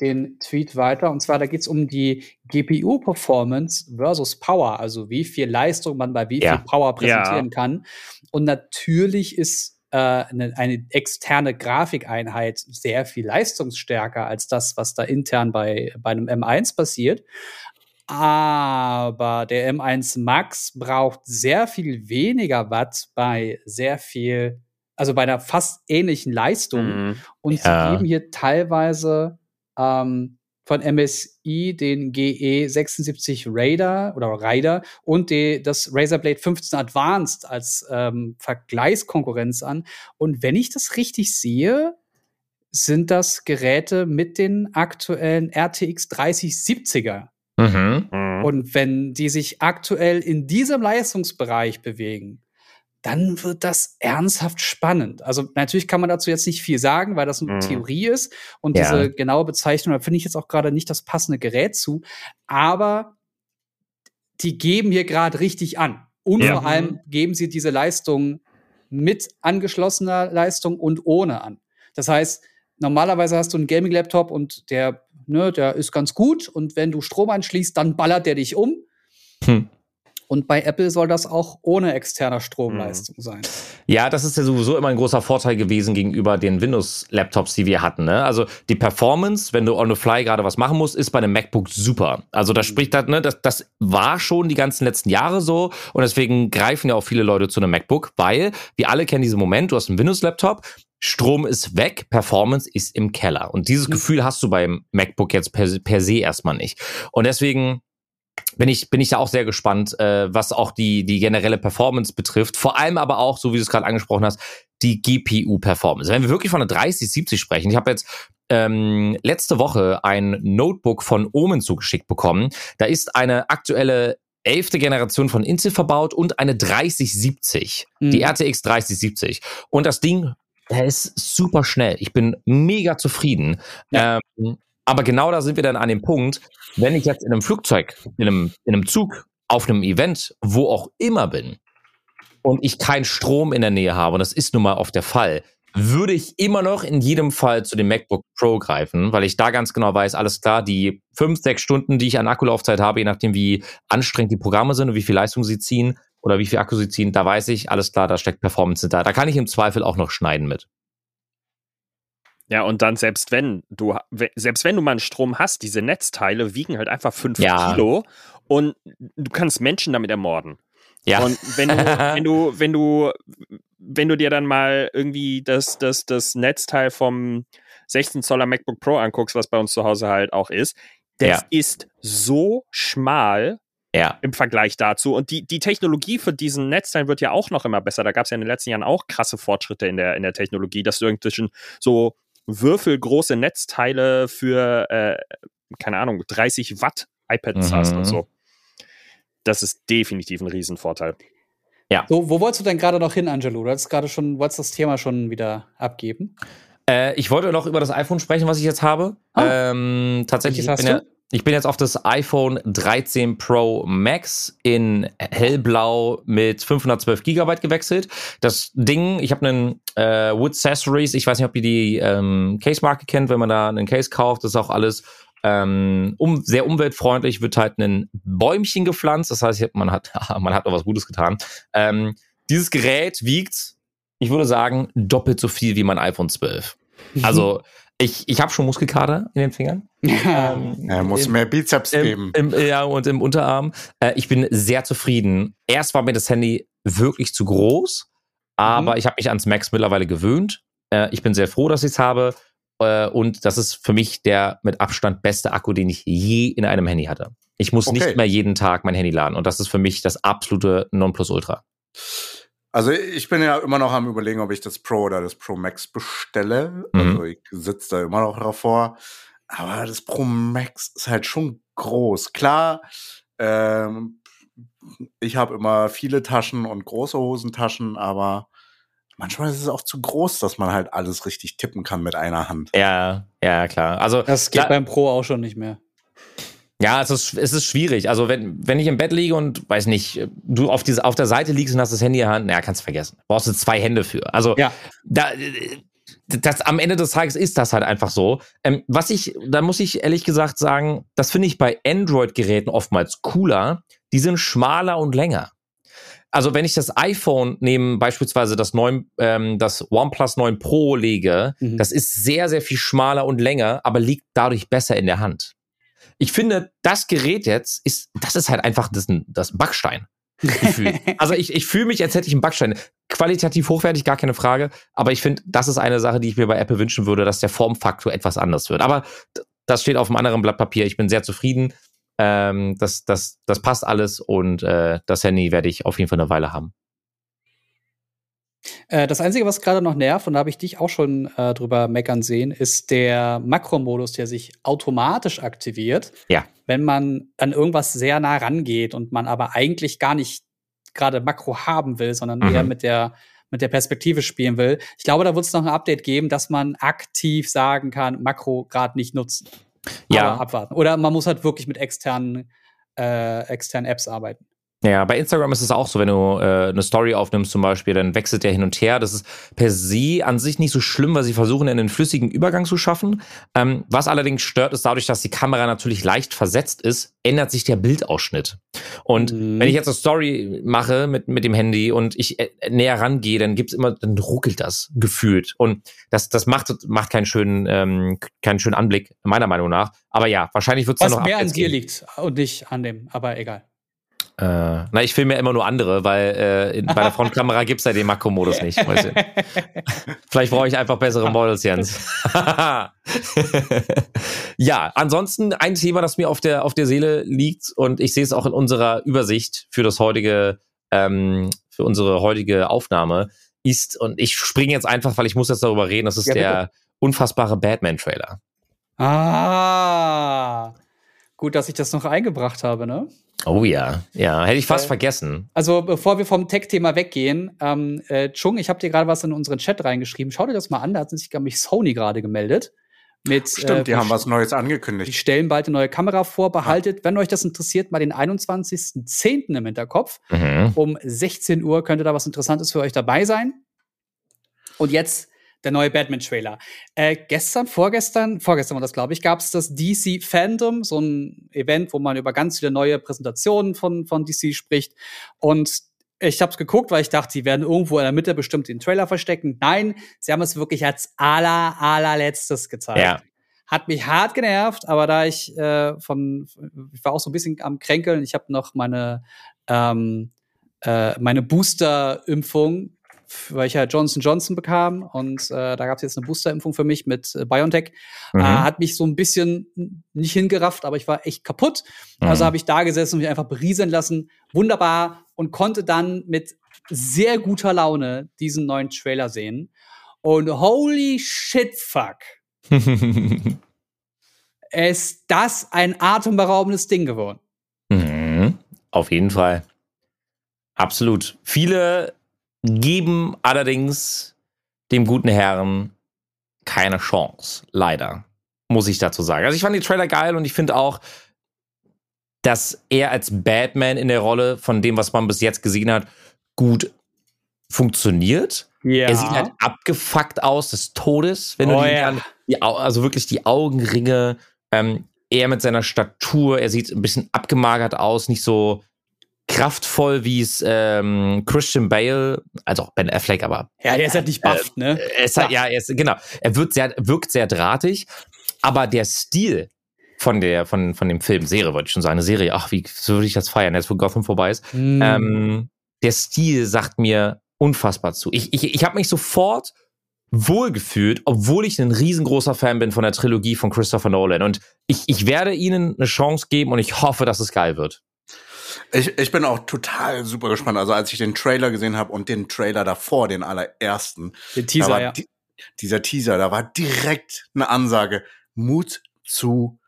den Tweet weiter. Und zwar, da geht es um die GPU-Performance versus Power, also wie viel Leistung man bei wie ja. viel Power präsentieren ja. kann. Und natürlich ist äh, eine, eine externe Grafikeinheit sehr viel leistungsstärker als das, was da intern bei, bei einem M1 passiert. Aber der M1 Max braucht sehr viel weniger Watt bei sehr viel, also bei einer fast ähnlichen Leistung. Mhm. Und ja. sie geben hier teilweise ähm, von MSI den GE76 Raider oder Rider und die, das Razer Blade 15 Advanced als ähm, Vergleichskonkurrenz an. Und wenn ich das richtig sehe, sind das Geräte mit den aktuellen RTX 3070er. Mhm. mhm. Und wenn die sich aktuell in diesem Leistungsbereich bewegen, dann wird das ernsthaft spannend. Also natürlich kann man dazu jetzt nicht viel sagen, weil das eine mhm. Theorie ist und ja. diese genaue Bezeichnung, da finde ich jetzt auch gerade nicht das passende Gerät zu, aber die geben hier gerade richtig an. Und ja. vor allem geben sie diese Leistung mit angeschlossener Leistung und ohne an. Das heißt, normalerweise hast du einen Gaming-Laptop und der, ne, der ist ganz gut und wenn du Strom anschließt, dann ballert der dich um. Hm. Und bei Apple soll das auch ohne externer Stromleistung mhm. sein. Ja, das ist ja sowieso immer ein großer Vorteil gewesen gegenüber den Windows-Laptops, die wir hatten. Ne? Also die Performance, wenn du on the fly gerade was machen musst, ist bei einem MacBook super. Also das mhm. spricht halt, ne, das, das war schon die ganzen letzten Jahre so und deswegen greifen ja auch viele Leute zu einem MacBook, weil wir alle kennen diesen Moment, du hast einen Windows-Laptop, Strom ist weg, Performance ist im Keller. Und dieses mhm. Gefühl hast du beim MacBook jetzt per, per se erstmal nicht. Und deswegen bin ich, bin ich da auch sehr gespannt, äh, was auch die, die generelle Performance betrifft. Vor allem aber auch, so wie du es gerade angesprochen hast, die GPU-Performance. Wenn wir wirklich von einer 3070 sprechen, ich habe jetzt ähm, letzte Woche ein Notebook von Omen zugeschickt bekommen. Da ist eine aktuelle elfte Generation von Intel verbaut und eine 3070, mhm. die RTX 3070. Und das Ding, der ist super schnell. Ich bin mega zufrieden. Ja. Ähm, aber genau da sind wir dann an dem Punkt, wenn ich jetzt in einem Flugzeug, in einem, in einem Zug, auf einem Event, wo auch immer bin und ich keinen Strom in der Nähe habe, und das ist nun mal oft der Fall, würde ich immer noch in jedem Fall zu dem MacBook Pro greifen, weil ich da ganz genau weiß, alles klar, die fünf, sechs Stunden, die ich an Akkulaufzeit habe, je nachdem, wie anstrengend die Programme sind und wie viel Leistung sie ziehen oder wie viel Akku sie ziehen, da weiß ich, alles klar, da steckt Performance da. Da kann ich im Zweifel auch noch schneiden mit. Ja, und dann selbst wenn du, selbst wenn du mal einen Strom hast, diese Netzteile wiegen halt einfach fünf ja. Kilo und du kannst Menschen damit ermorden. Ja. Und wenn du, wenn du, wenn du, wenn du dir dann mal irgendwie das, das, das Netzteil vom 16 Zoller MacBook Pro anguckst, was bei uns zu Hause halt auch ist, das ja. ist so schmal, ja. im Vergleich dazu. Und die, die Technologie für diesen Netzteil wird ja auch noch immer besser. Da gab es ja in den letzten Jahren auch krasse Fortschritte in der, in der Technologie, dass du irgendwie so würfelgroße Netzteile für, äh, keine Ahnung, 30 Watt iPads mhm. hast und so. Das ist definitiv ein Riesenvorteil. Ja. So, wo wolltest du denn gerade noch hin, Angelo? Du hast gerade schon, wolltest das Thema schon wieder abgeben. Äh, ich wollte noch über das iPhone sprechen, was ich jetzt habe. Ah. Ähm, tatsächlich, ich bin, ja, ich bin jetzt auf das iPhone 13 Pro Max in hellblau mit 512 Gigabyte gewechselt. Das Ding, ich habe einen äh, Wood Accessories, ich weiß nicht, ob ihr die ähm, Case-Marke kennt, wenn man da einen Case kauft, das ist auch alles ähm, um, sehr umweltfreundlich, wird halt ein Bäumchen gepflanzt, das heißt, man hat, man hat noch was Gutes getan. Ähm, dieses Gerät wiegt Ich würde sagen, doppelt so viel wie mein iPhone 12. Also, ich, ich habe schon Muskelkater in den Fingern. ähm, ja, muss im, mehr Bizeps im, geben. Im, ja, und im Unterarm. Äh, ich bin sehr zufrieden. Erst war mir das Handy wirklich zu groß, aber mhm. ich habe mich ans Max mittlerweile gewöhnt. Äh, ich bin sehr froh, dass ich es habe. Äh, und das ist für mich der mit Abstand beste Akku, den ich je in einem Handy hatte. Ich muss okay. nicht mehr jeden Tag mein Handy laden. Und das ist für mich das absolute Nonplusultra. Also ich bin ja immer noch am überlegen, ob ich das Pro oder das Pro Max bestelle. Mhm. Also ich sitze da immer noch davor. Aber das Pro Max ist halt schon groß. Klar, ähm, ich habe immer viele Taschen und große Hosentaschen, aber manchmal ist es auch zu groß, dass man halt alles richtig tippen kann mit einer Hand. Ja, ja, klar. Also das geht beim Pro auch schon nicht mehr. Ja, es ist, es ist schwierig. Also wenn, wenn ich im Bett liege und weiß nicht, du auf, diese, auf der Seite liegst und hast das Handy in der Hand, naja, kannst du vergessen. Brauchst du zwei Hände für. Also ja. da, das, am Ende des Tages ist das halt einfach so. Ähm, was ich, da muss ich ehrlich gesagt sagen, das finde ich bei Android-Geräten oftmals cooler. Die sind schmaler und länger. Also wenn ich das iPhone neben beispielsweise das 9, ähm, das OnePlus 9 Pro lege, mhm. das ist sehr, sehr viel schmaler und länger, aber liegt dadurch besser in der Hand ich finde, das Gerät jetzt ist, das ist halt einfach das, das Backstein. also ich, ich fühle mich, als hätte ich einen Backstein. Qualitativ hochwertig, gar keine Frage. Aber ich finde, das ist eine Sache, die ich mir bei Apple wünschen würde, dass der Formfaktor etwas anders wird. Aber das steht auf einem anderen Blatt Papier. Ich bin sehr zufrieden. Ähm, das, das, das passt alles und äh, das Handy werde ich auf jeden Fall eine Weile haben. Äh, das Einzige, was gerade noch nervt, und da habe ich dich auch schon äh, drüber meckern sehen, ist der Makromodus, der sich automatisch aktiviert, ja. wenn man an irgendwas sehr nah rangeht und man aber eigentlich gar nicht gerade Makro haben will, sondern mhm. eher mit der mit der Perspektive spielen will. Ich glaube, da wird es noch ein Update geben, dass man aktiv sagen kann, Makro gerade nicht nutzen. Ja. Aber abwarten. Oder man muss halt wirklich mit externen, äh, externen Apps arbeiten. Ja, bei Instagram ist es auch so, wenn du äh, eine Story aufnimmst zum Beispiel, dann wechselt der hin und her. Das ist per se an sich nicht so schlimm, weil sie versuchen, einen flüssigen Übergang zu schaffen. Ähm, was allerdings stört, ist dadurch, dass die Kamera natürlich leicht versetzt ist, ändert sich der Bildausschnitt. Und mhm. wenn ich jetzt eine Story mache mit, mit dem Handy und ich äh, näher rangehe, dann gibt's immer, dann ruckelt das gefühlt. Und das, das macht, macht keinen schönen, ähm, keinen schönen Anblick, meiner Meinung nach. Aber ja, wahrscheinlich wird es noch mehr an dir liegt und nicht an dem, aber egal. Äh, na, ich filme ja immer nur andere, weil äh, in, bei der Frontkamera gibt's ja den Makro-Modus nicht. Vielleicht brauche ich einfach bessere Models, Jens. ja, ansonsten ein Thema, das mir auf der, auf der Seele liegt und ich sehe es auch in unserer Übersicht für das heutige, ähm, für unsere heutige Aufnahme, ist, und ich springe jetzt einfach, weil ich muss jetzt darüber reden, das ist ja, der unfassbare Batman-Trailer. Ah, gut, dass ich das noch eingebracht habe, ne? Oh ja, ja, hätte ich fast äh, vergessen. Also bevor wir vom Tech-Thema weggehen, ähm, äh, Chung, ich habe dir gerade was in unseren Chat reingeschrieben. Schau dir das mal an, da hat sich, glaube ich, Sony gerade gemeldet. Mit, Stimmt, äh, die haben was Neues angekündigt. Die stellen bald eine neue Kamera vor. Behaltet, ja. wenn euch das interessiert, mal den 21.10. im Hinterkopf. Mhm. Um 16 Uhr könnte da was Interessantes für euch dabei sein. Und jetzt der neue Batman-Trailer. Äh, gestern, vorgestern, vorgestern war das, glaube ich, gab es das DC Fandom, so ein Event, wo man über ganz viele neue Präsentationen von, von DC spricht. Und ich habe es geguckt, weil ich dachte, sie werden irgendwo in der Mitte bestimmt den Trailer verstecken. Nein, sie haben es wirklich als aller, allerletztes gezeigt. Ja. Hat mich hart genervt, aber da ich äh, von, ich war auch so ein bisschen am Kränkeln. Ich habe noch meine ähm, äh, meine Booster-Impfung weil ich ja Johnson Johnson bekam und äh, da gab es jetzt eine Boosterimpfung für mich mit äh, BioNTech. Mhm. Äh, hat mich so ein bisschen nicht hingerafft, aber ich war echt kaputt. Mhm. Also habe ich da gesessen und mich einfach berieseln lassen. Wunderbar und konnte dann mit sehr guter Laune diesen neuen Trailer sehen. Und holy shit fuck. ist das ein atemberaubendes Ding geworden. Mhm. Auf jeden Fall. Absolut. Viele geben allerdings dem guten Herrn keine Chance. Leider. Muss ich dazu sagen. Also ich fand die Trailer geil und ich finde auch, dass er als Batman in der Rolle von dem, was man bis jetzt gesehen hat, gut funktioniert. Ja. Er sieht halt abgefuckt aus des Todes, wenn oh, du ihn ja. an, die, also wirklich die Augenringe, ähm, er mit seiner Statur, er sieht ein bisschen abgemagert aus, nicht so kraftvoll, wie es ähm, Christian Bale, also auch Ben Affleck, aber. Ja, der ist halt nicht bufft, äh, ne? Er ist halt, ja, er ist, genau. Er wird sehr, wirkt sehr drahtig, aber der Stil von der, von, von dem Film, Serie, wollte ich schon sagen, eine Serie, ach, wie so würde ich das feiern, jetzt wo Gotham vorbei ist. Mm. Ähm, der Stil sagt mir unfassbar zu. Ich, ich, ich habe mich sofort wohlgefühlt, obwohl ich ein riesengroßer Fan bin von der Trilogie von Christopher Nolan. Und ich, ich werde ihnen eine Chance geben und ich hoffe, dass es geil wird. Ich, ich bin auch total super gespannt. Also als ich den Trailer gesehen habe und den Trailer davor, den allerersten. Den Teaser, ja. Die, dieser Teaser, da war direkt eine Ansage. Mut zu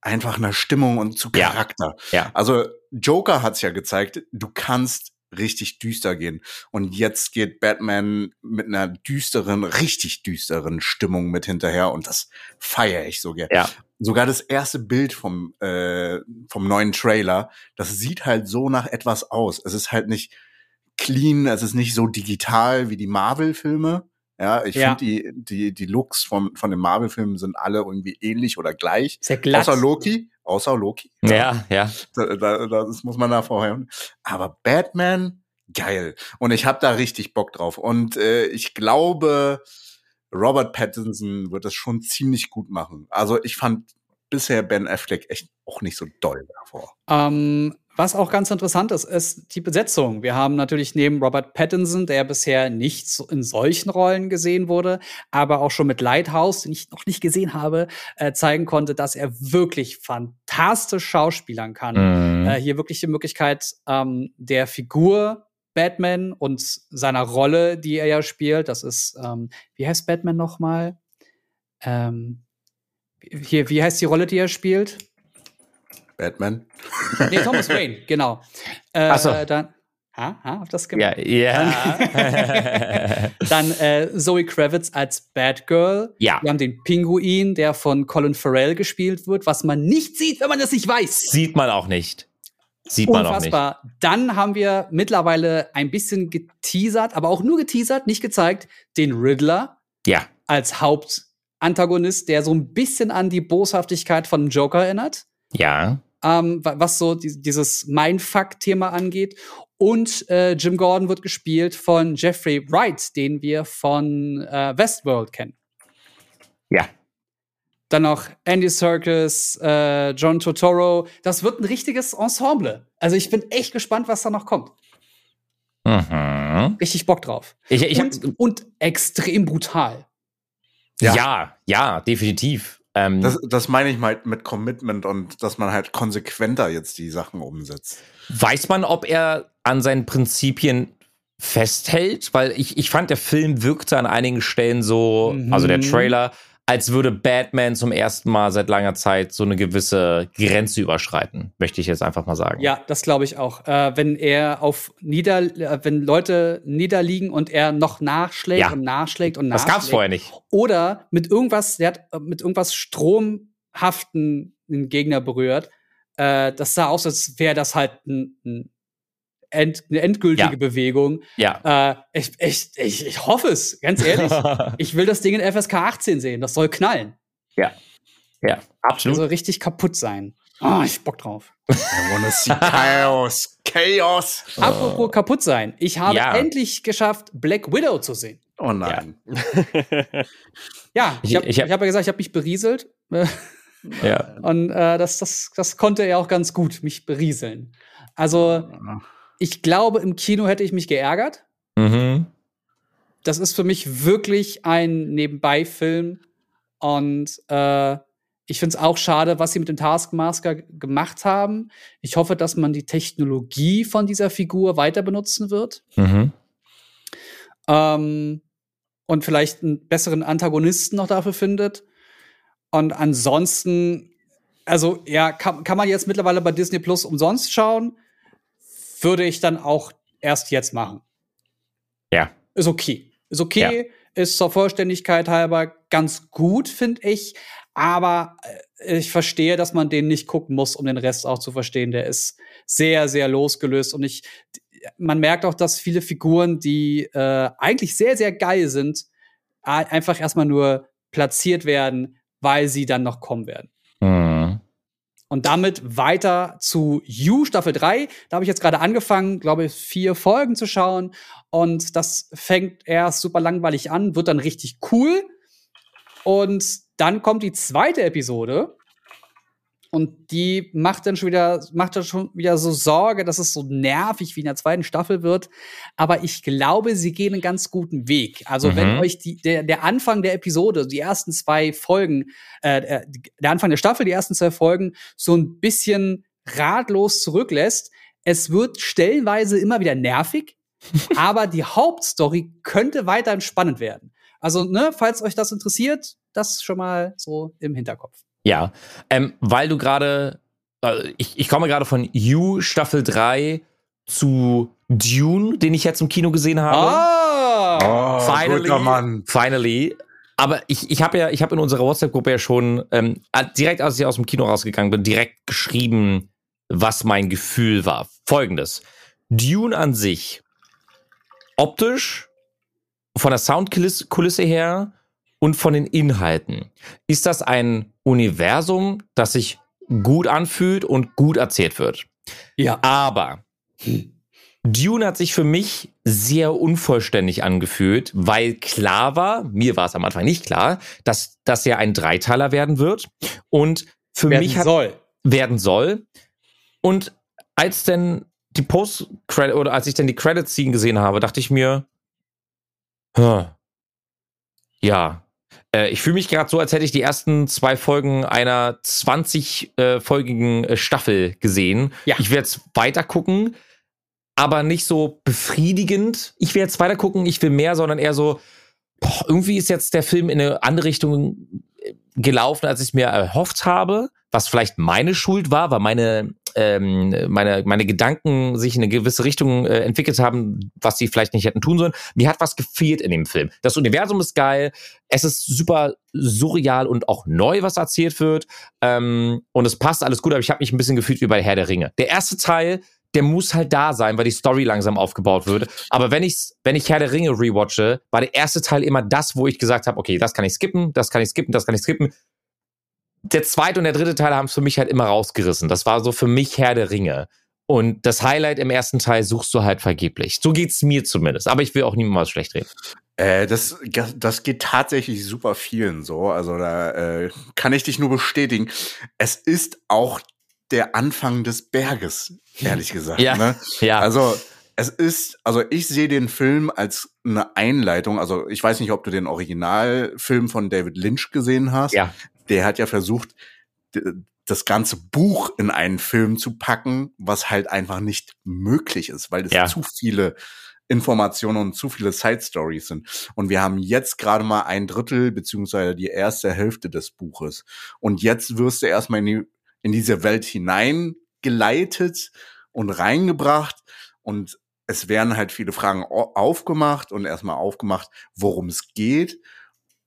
einfach einer Stimmung und zu Charakter. Ja. ja. Also Joker hat's ja gezeigt, du kannst richtig düster gehen. Und jetzt geht Batman mit einer düsteren, richtig düsteren Stimmung mit hinterher und das feiere ich so gerne. Ja. Sogar das erste Bild vom, äh, vom neuen Trailer, das sieht halt so nach etwas aus. Es ist halt nicht clean, es ist nicht so digital wie die Marvel-Filme. Ja, ich ja. finde die, die, die Looks vom, von den Marvel-Filmen sind alle irgendwie ähnlich oder gleich. Sehr glatt. Außer Loki außer Loki. Ja, ja. Da, da, das muss man da vorher. Aber Batman, geil. Und ich habe da richtig Bock drauf. Und äh, ich glaube, Robert Pattinson wird das schon ziemlich gut machen. Also ich fand bisher Ben Affleck echt auch nicht so doll davor. Ähm, was auch ganz interessant ist, ist die Besetzung. Wir haben natürlich neben Robert Pattinson, der bisher nicht in solchen Rollen gesehen wurde, aber auch schon mit Lighthouse, den ich noch nicht gesehen habe, äh, zeigen konnte, dass er wirklich fantastisch schauspielern kann. Mhm. Äh, hier wirklich die Möglichkeit ähm, der Figur Batman und seiner Rolle, die er ja spielt. Das ist, ähm, wie heißt Batman nochmal? Ähm, hier, wie heißt die Rolle, die er spielt? Batman. Nee, Thomas Wayne, genau. Äh, Ach so. Dann, ha, ha, auf das gemacht? Ja, ja. dann äh, Zoe Kravitz als Batgirl. Ja. Wir haben den Pinguin, der von Colin Farrell gespielt wird, was man nicht sieht, wenn man das nicht weiß. Sieht man auch nicht. Sieht man Unfassbar. auch nicht. Dann haben wir mittlerweile ein bisschen geteasert, aber auch nur geteasert, nicht gezeigt, den Riddler. Ja. Als Hauptantagonist, der so ein bisschen an die Boshaftigkeit von Joker erinnert. Ja ähm, was so die, dieses Mindfuck-Thema angeht. Und äh, Jim Gordon wird gespielt von Jeffrey Wright, den wir von äh, Westworld kennen. Ja. Dann noch Andy Serkis, äh, John Totoro. Das wird ein richtiges Ensemble. Also ich bin echt gespannt, was da noch kommt. Mhm. Richtig Bock drauf. Ich, ich und, und extrem brutal. Ja, ja, ja definitiv. Ähm, das, das meine ich mal mit Commitment und dass man halt konsequenter jetzt die Sachen umsetzt. Weiß man, ob er an seinen Prinzipien festhält? Weil ich, ich fand, der Film wirkte an einigen Stellen so, mhm. also der mhm. Trailer, als würde Batman zum ersten Mal seit langer Zeit so eine gewisse Grenze überschreiten, möchte ich jetzt einfach mal sagen. Ja, das glaube ich auch. Äh, wenn er auf nieder, äh, wenn Leute niederliegen und er noch nachschlägt ja. und nachschlägt und nachschlägt. Das gab es vorher nicht. Oder mit irgendwas, der hat äh, mit irgendwas Stromhaften den Gegner berührt. Äh, das sah aus, als wäre das halt ein, ein end, eine endgültige ja. Bewegung. Ja. Äh, ich, ich, ich, ich hoffe es, ganz ehrlich. ich will das Ding in FSK 18 sehen. Das soll knallen. Ja. Ja, absolut. Also richtig kaputt sein. Oh, ich Bock drauf. I wanna see Chaos. Chaos. Apropos oh. kaputt sein. Ich habe ja. endlich geschafft, Black Widow zu sehen. Oh nein. Ja, ja ich habe hab, hab ja gesagt, ich habe mich berieselt. ja. Und äh, das, das, das konnte er auch ganz gut, mich berieseln. Also, ich glaube, im Kino hätte ich mich geärgert. Mhm. Das ist für mich wirklich ein Nebenbei-Film. Und äh, ich finde es auch schade, was sie mit dem Taskmaster gemacht haben. Ich hoffe, dass man die Technologie von dieser Figur weiter benutzen wird. Mhm. Ähm, und vielleicht einen besseren Antagonisten noch dafür findet. Und ansonsten, also ja, kann, kann man jetzt mittlerweile bei Disney Plus umsonst schauen würde ich dann auch erst jetzt machen. Ja. Ist okay. Ist okay. Ja. Ist zur Vollständigkeit halber ganz gut, finde ich. Aber äh, ich verstehe, dass man den nicht gucken muss, um den Rest auch zu verstehen. Der ist sehr, sehr losgelöst. Und ich, man merkt auch, dass viele Figuren, die äh, eigentlich sehr, sehr geil sind, einfach erstmal nur platziert werden, weil sie dann noch kommen werden. Und damit weiter zu You Staffel 3. Da habe ich jetzt gerade angefangen, glaube ich, vier Folgen zu schauen. Und das fängt erst super langweilig an, wird dann richtig cool. Und dann kommt die zweite Episode. Und die macht dann schon wieder, macht dann schon wieder so Sorge, dass es so nervig wie in der zweiten Staffel wird. Aber ich glaube, sie gehen einen ganz guten Weg. Also, mhm. wenn euch die, der, der Anfang der Episode, die ersten zwei Folgen, äh, der Anfang der Staffel, die ersten zwei Folgen, so ein bisschen ratlos zurücklässt, es wird stellenweise immer wieder nervig, aber die Hauptstory könnte weiterhin spannend werden. Also, ne, falls euch das interessiert, das schon mal so im Hinterkopf. Ja, ähm, weil du gerade, äh, ich, ich komme gerade von You Staffel 3 zu Dune, den ich jetzt im Kino gesehen habe. Ah, oh, finally, guter Mann. finally. Aber ich, ich habe ja, ich habe in unserer WhatsApp-Gruppe ja schon ähm, direkt, als ich aus dem Kino rausgegangen bin, direkt geschrieben, was mein Gefühl war. Folgendes: Dune an sich, optisch, von der Soundkulisse her und von den Inhalten. Ist das ein Universum, das sich gut anfühlt und gut erzählt wird? Ja. Aber Dune hat sich für mich sehr unvollständig angefühlt, weil klar war, mir war es am Anfang nicht klar, dass das ja ein Dreiteiler werden wird und für werden mich hat, soll. werden soll. Und als denn die Post oder als ich dann die Credits Scene gesehen habe, dachte ich mir, ja, äh, ich fühle mich gerade so, als hätte ich die ersten zwei Folgen einer 20-folgigen äh, Staffel gesehen. Ja. Ich werde jetzt weiter gucken, aber nicht so befriedigend. Ich will jetzt weiter gucken, ich will mehr, sondern eher so, boah, irgendwie ist jetzt der Film in eine andere Richtung äh, gelaufen, als ich mir erhofft habe, was vielleicht meine Schuld war, weil meine ähm, meine, meine Gedanken sich in eine gewisse Richtung äh, entwickelt haben, was sie vielleicht nicht hätten tun sollen. Mir hat was gefehlt in dem Film. Das Universum ist geil, es ist super surreal und auch neu, was erzählt wird. Ähm, und es passt alles gut, aber ich habe mich ein bisschen gefühlt wie bei Herr der Ringe. Der erste Teil, der muss halt da sein, weil die Story langsam aufgebaut wird. Aber wenn ich wenn ich Herr der Ringe rewatche, war der erste Teil immer das, wo ich gesagt habe, okay, das kann ich skippen, das kann ich skippen, das kann ich skippen der zweite und der dritte Teil haben es für mich halt immer rausgerissen. Das war so für mich Herr der Ringe. Und das Highlight im ersten Teil suchst du halt vergeblich. So geht's mir zumindest. Aber ich will auch niemals schlecht reden. Äh, das, das geht tatsächlich super vielen so. Also da äh, kann ich dich nur bestätigen. Es ist auch der Anfang des Berges, ehrlich gesagt. ja, ne? ja. Also es ist, also ich sehe den Film als eine Einleitung. Also ich weiß nicht, ob du den Originalfilm von David Lynch gesehen hast. Ja der hat ja versucht, das ganze Buch in einen Film zu packen, was halt einfach nicht möglich ist, weil es ja. zu viele Informationen und zu viele Side Stories sind. Und wir haben jetzt gerade mal ein Drittel beziehungsweise die erste Hälfte des Buches. Und jetzt wirst du erstmal in, die, in diese Welt hineingeleitet und reingebracht und es werden halt viele Fragen aufgemacht und erstmal aufgemacht, worum es geht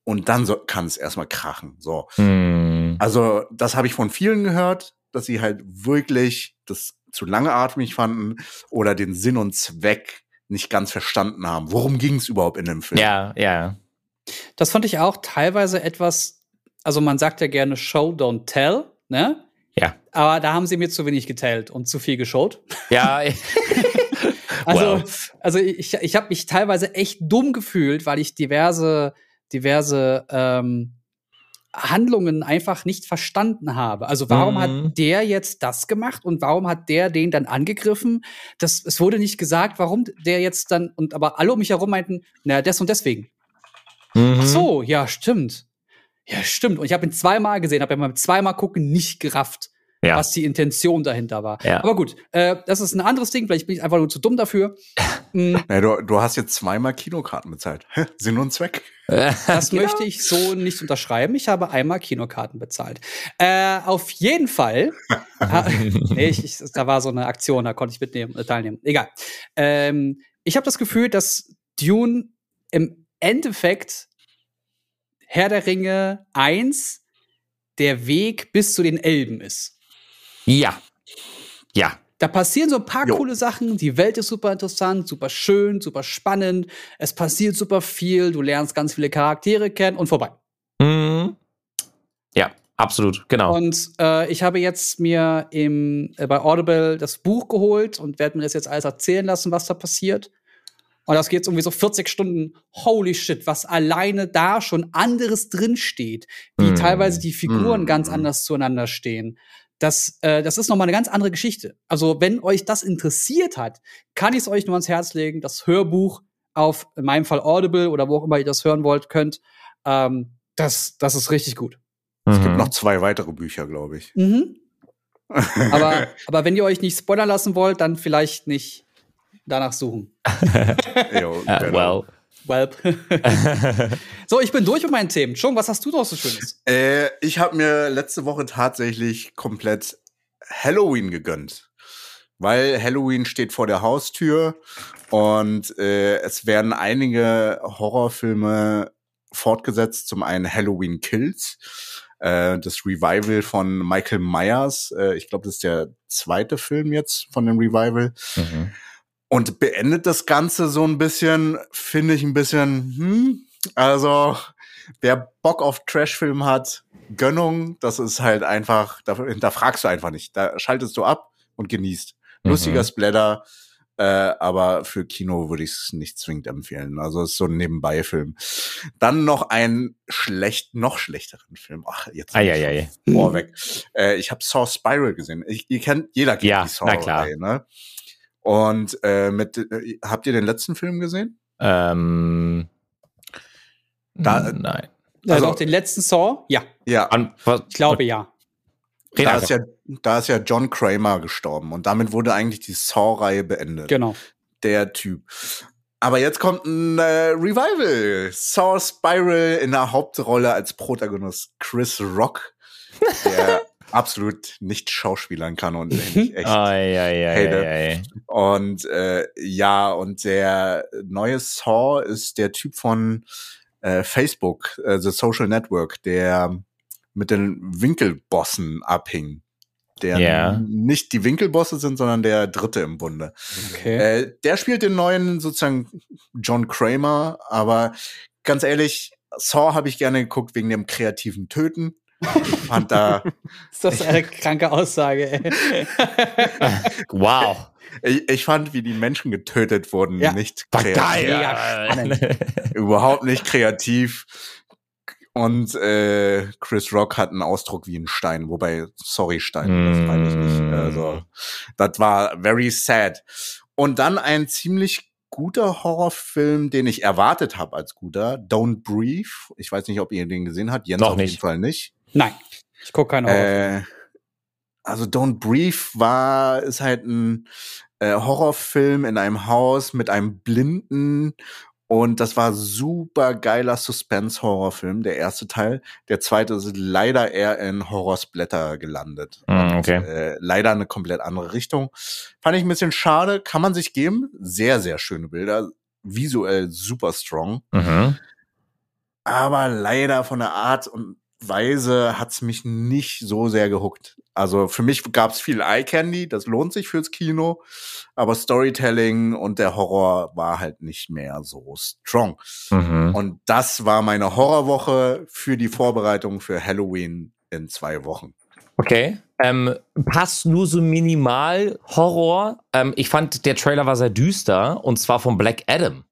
und dann so, kann es erstmal krachen. So. Mm. Also, das habe ich von vielen gehört, dass sie halt wirklich das zu langatmig fanden oder den Sinn und Zweck nicht ganz verstanden haben. Worum ging es überhaupt in dem Film? Ja, ja. Das fand ich auch teilweise etwas, also man sagt ja gerne Show, don't tell, ne? Ja. Aber da haben sie mir zu wenig geteilt und zu viel geschaut. Ja. also, wow. also ich, ich habe mich teilweise echt dumm gefühlt, weil ich diverse diverse ähm, Handlungen einfach nicht verstanden habe. Also warum mhm. hat der jetzt das gemacht und warum hat der den dann angegriffen? Das, es wurde nicht gesagt, warum der jetzt dann, und aber alle um mich herum meinten, na, des und deswegen. Mhm. Ach so, ja, stimmt. Ja, stimmt. Und ich habe ihn zweimal gesehen, habe beim zweimal gucken nicht gerafft ja. was die Intention dahinter war. Ja. Aber gut, äh, das ist ein anderes Ding. Vielleicht bin ich einfach nur zu dumm dafür. Mhm. Ja, du, du, hast jetzt zweimal Kinokarten bezahlt. Sinn und Zweck. Das genau. möchte ich so nicht unterschreiben. Ich habe einmal Kinokarten bezahlt. Äh, auf jeden Fall. nee, ich, ich, da war so eine Aktion, da konnte ich mitnehmen, äh, teilnehmen. Egal. Ähm, ich habe das Gefühl, dass Dune im Endeffekt Herr der Ringe 1 der Weg bis zu den Elben ist. Ja. Ja. Da passieren so ein paar jo. coole Sachen. Die Welt ist super interessant, super schön, super spannend. Es passiert super viel. Du lernst ganz viele Charaktere kennen und vorbei. Mhm. Ja, absolut, genau. Und äh, ich habe jetzt mir im, äh, bei Audible das Buch geholt und werde mir das jetzt alles erzählen lassen, was da passiert. Und das geht irgendwie so 40 Stunden. Holy shit, was alleine da schon anderes drinsteht. Wie mm. teilweise die Figuren mm. ganz anders zueinander stehen. Das, äh, das ist nochmal eine ganz andere Geschichte. Also, wenn euch das interessiert hat, kann ich es euch nur ans Herz legen. Das Hörbuch auf, in meinem Fall Audible oder wo auch immer ihr das hören wollt, könnt. Ähm, das, das ist richtig gut. Es gibt mhm. noch zwei weitere Bücher, glaube ich. Mhm. aber, aber wenn ihr euch nicht spoilern lassen wollt, dann vielleicht nicht danach suchen. jo, uh, well. Welp. so, ich bin durch mit meinen Themen. Schon, was hast du noch so Schönes? Äh, ich habe mir letzte Woche tatsächlich komplett Halloween gegönnt. Weil Halloween steht vor der Haustür und äh, es werden einige Horrorfilme fortgesetzt. Zum einen Halloween Kills, äh, das Revival von Michael Myers. Äh, ich glaube, das ist der zweite Film jetzt von dem Revival. Mhm. Und beendet das Ganze so ein bisschen, finde ich ein bisschen, hm, also wer Bock auf Trashfilm hat, Gönnung, das ist halt einfach, da, da fragst du einfach nicht. Da schaltest du ab und genießt. Lustiger mhm. Splatter, äh, aber für Kino würde ich es nicht zwingend empfehlen. Also es ist so ein Nebenbei-Film. Dann noch einen schlecht, noch schlechteren Film. Ach, jetzt ei, vorweg. Äh, ich habe Saw Spiral gesehen. Ich, ihr kennt, jeder kennt ja, die Saw na klar. Reihe, ne? Und äh, mit, äh, habt ihr den letzten Film gesehen? Ähm, da, nein. Also, also auch den letzten Saw? Ja. Ja. An, ich glaube ja. Da ist ja, da ist ja John Kramer gestorben und damit wurde eigentlich die Saw-Reihe beendet. Genau. Der Typ. Aber jetzt kommt ein äh, Revival. Saw Spiral in der Hauptrolle als Protagonist Chris Rock, der absolut nicht schauspielern kann und ich echt ai, ai, ai, hate. Und äh, ja, und der neue Saw ist der Typ von äh, Facebook, äh, The Social Network, der mit den Winkelbossen abhing. Der yeah. nicht die Winkelbosse sind, sondern der dritte im Bunde. Okay. Äh, der spielt den neuen sozusagen John Kramer, aber ganz ehrlich, Saw habe ich gerne geguckt wegen dem kreativen Töten. Fand da. ist das eine kranke Aussage, ey. wow. Ich, ich, fand, wie die Menschen getötet wurden, ja. nicht kreativ. Ja, Überhaupt nicht kreativ. Und äh, Chris Rock hat einen Ausdruck wie ein Stein, wobei, sorry, Stein, mm. das meine ich nicht. Mm. Also, das war very sad. Und dann ein ziemlich guter Horrorfilm, den ich erwartet habe als guter, Don't Breathe. Ich weiß nicht, ob ihr den gesehen habt. Jens Noch auf nicht. jeden Fall nicht. Nein, ich gucke keinen Horrorfilm. Äh, also Don't Breathe war, ist halt ein äh, Horrorfilm in einem Haus mit einem Blinden und das war super geiler Suspense-Horrorfilm, der erste Teil. Der zweite ist leider eher in Horrorsblätter gelandet. Mm, okay. Und, äh, leider eine komplett andere Richtung. Fand ich ein bisschen schade, kann man sich geben. Sehr, sehr schöne Bilder. Visuell super strong. Mhm. Aber leider von der Art und Weise hat's mich nicht so sehr gehuckt. Also für mich gab's viel Eye Candy, das lohnt sich fürs Kino, aber Storytelling und der Horror war halt nicht mehr so strong. Mhm. Und das war meine Horrorwoche für die Vorbereitung für Halloween in zwei Wochen. Okay. Ähm, passt nur so minimal Horror. Ähm, ich fand, der Trailer war sehr düster und zwar von Black Adam.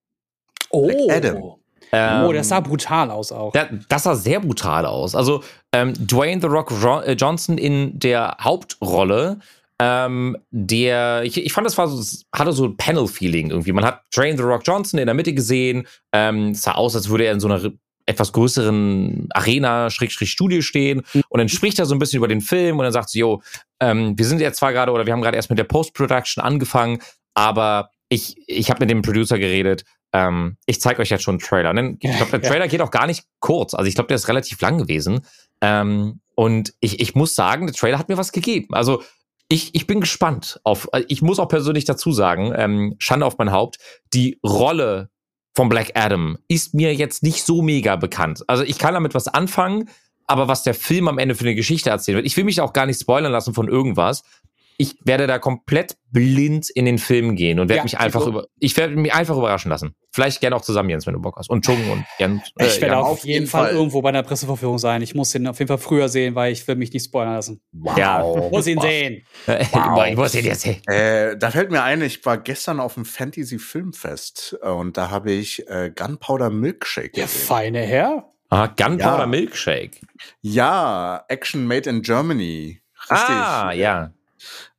Oh. Black Adam. Ähm, oh, das sah brutal aus auch. Ja, das sah sehr brutal aus. Also ähm, Dwayne The Rock äh, Johnson in der Hauptrolle, ähm, der, ich, ich fand, das war so, hatte so ein Panel-Feeling irgendwie. Man hat Dwayne The Rock Johnson in der Mitte gesehen. Ähm, sah aus, als würde er in so einer etwas größeren Arena-Studio stehen und dann spricht er so ein bisschen über den Film und dann sagt sie, jo, ähm, wir sind jetzt zwar gerade oder wir haben gerade erst mit der Post-Production angefangen, aber ich, ich habe mit dem Producer geredet ähm, ich zeige euch jetzt schon einen Trailer. Ich glaube, der Trailer geht auch gar nicht kurz. Also ich glaube, der ist relativ lang gewesen. Ähm, und ich, ich muss sagen, der Trailer hat mir was gegeben. Also ich, ich bin gespannt auf, ich muss auch persönlich dazu sagen, ähm, Schande auf mein Haupt, die Rolle von Black Adam ist mir jetzt nicht so mega bekannt. Also ich kann damit was anfangen, aber was der Film am Ende für eine Geschichte erzählen wird, ich will mich auch gar nicht spoilern lassen von irgendwas, ich werde da komplett blind in den Film gehen und werde ja, mich einfach über, ich werde mich einfach überraschen lassen. Vielleicht gerne auch zusammen, Jens, wenn du Bock hast. Und Chung und Jens. Äh, ich werde auf jeden Fall, Fall, irgendwo bei einer Presseverführung sein. Ich muss ihn auf jeden Fall früher sehen, weil ich will mich nicht spoilern lassen. Wow. Ja, ich muss ihn wow. sehen. Wow. ich muss ihn jetzt sehen. Äh, da fällt mir ein, ich war gestern auf dem Fantasy Filmfest äh, und da habe ich äh, Gunpowder Milkshake gesehen. Der feine Herr. Ah, Gunpowder ja. Milkshake. Ja, Action Made in Germany. Richtig. Ah, ja.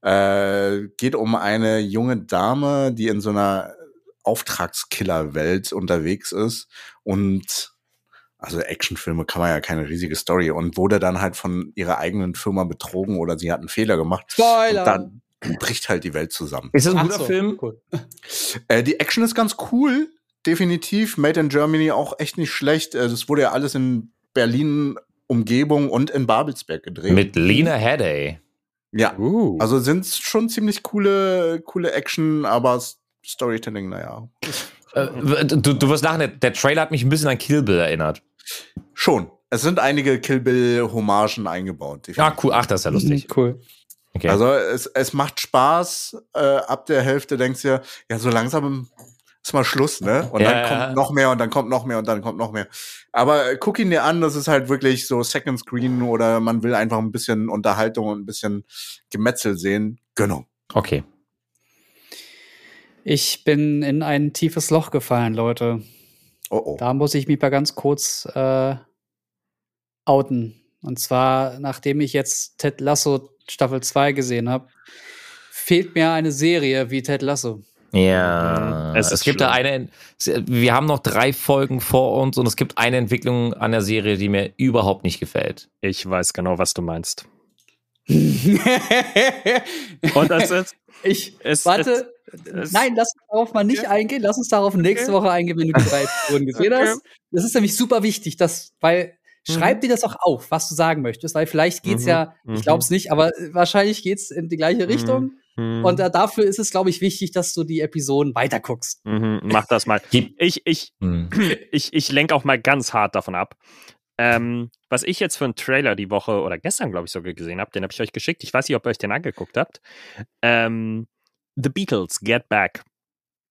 Äh, geht um eine junge Dame, die in so einer Auftragskiller-Welt unterwegs ist und also Actionfilme kann man ja keine riesige Story und wurde dann halt von ihrer eigenen Firma betrogen oder sie hat einen Fehler gemacht. Spoiler! Und dann bricht halt die Welt zusammen. Ist das ein guter so, Film? Cool. Äh, die Action ist ganz cool, definitiv. Made in Germany auch echt nicht schlecht. Äh, das wurde ja alles in Berlin Umgebung und in Babelsberg gedreht. Mit Lena Headey. Ja, uh. also sind schon ziemlich coole, coole Action, aber Storytelling, naja. Äh, du, du wirst lachen, der Trailer hat mich ein bisschen an Kill Bill erinnert. Schon. Es sind einige Kill Bill-Hommagen eingebaut. Ah, cool. Ach, das ist ja lustig. Mhm, cool. Okay. Also es, es macht Spaß. Äh, ab der Hälfte denkst du ja, ja, so langsam ist mal Schluss, ne? Und ja, dann kommt noch mehr und dann kommt noch mehr und dann kommt noch mehr. Aber äh, guck ihn dir an, das ist halt wirklich so Second Screen oder man will einfach ein bisschen Unterhaltung und ein bisschen Gemetzel sehen. Gönnung. Okay. Ich bin in ein tiefes Loch gefallen, Leute. Oh oh. Da muss ich mich mal ganz kurz äh, outen. Und zwar, nachdem ich jetzt Ted Lasso Staffel 2 gesehen habe, fehlt mir eine Serie wie Ted Lasso. Ja, es, es gibt schlimm. da eine, wir haben noch drei Folgen vor uns und es gibt eine Entwicklung an der Serie, die mir überhaupt nicht gefällt. Ich weiß genau, was du meinst. und das ist, ich, es, warte, es, nein, lass uns darauf mal nicht okay. eingehen, lass uns darauf nächste Woche eingehen, wenn du die drei Folgen gesehen okay. hast. Das ist nämlich super wichtig, dass, weil Schreib mhm. dir das auch auf, was du sagen möchtest, weil vielleicht geht's mhm. ja, ich mhm. glaube es nicht, aber wahrscheinlich geht's in die gleiche Richtung. Mhm. Und äh, dafür ist es, glaube ich, wichtig, dass du die Episoden weiterguckst. Mhm. Mach das mal. Ich, ich, mhm. ich, ich lenke auch mal ganz hart davon ab. Ähm, was ich jetzt für einen Trailer die Woche oder gestern, glaube ich, sogar gesehen habe, den habe ich euch geschickt. Ich weiß nicht, ob ihr euch den angeguckt habt. Ähm, The Beatles, Get Back.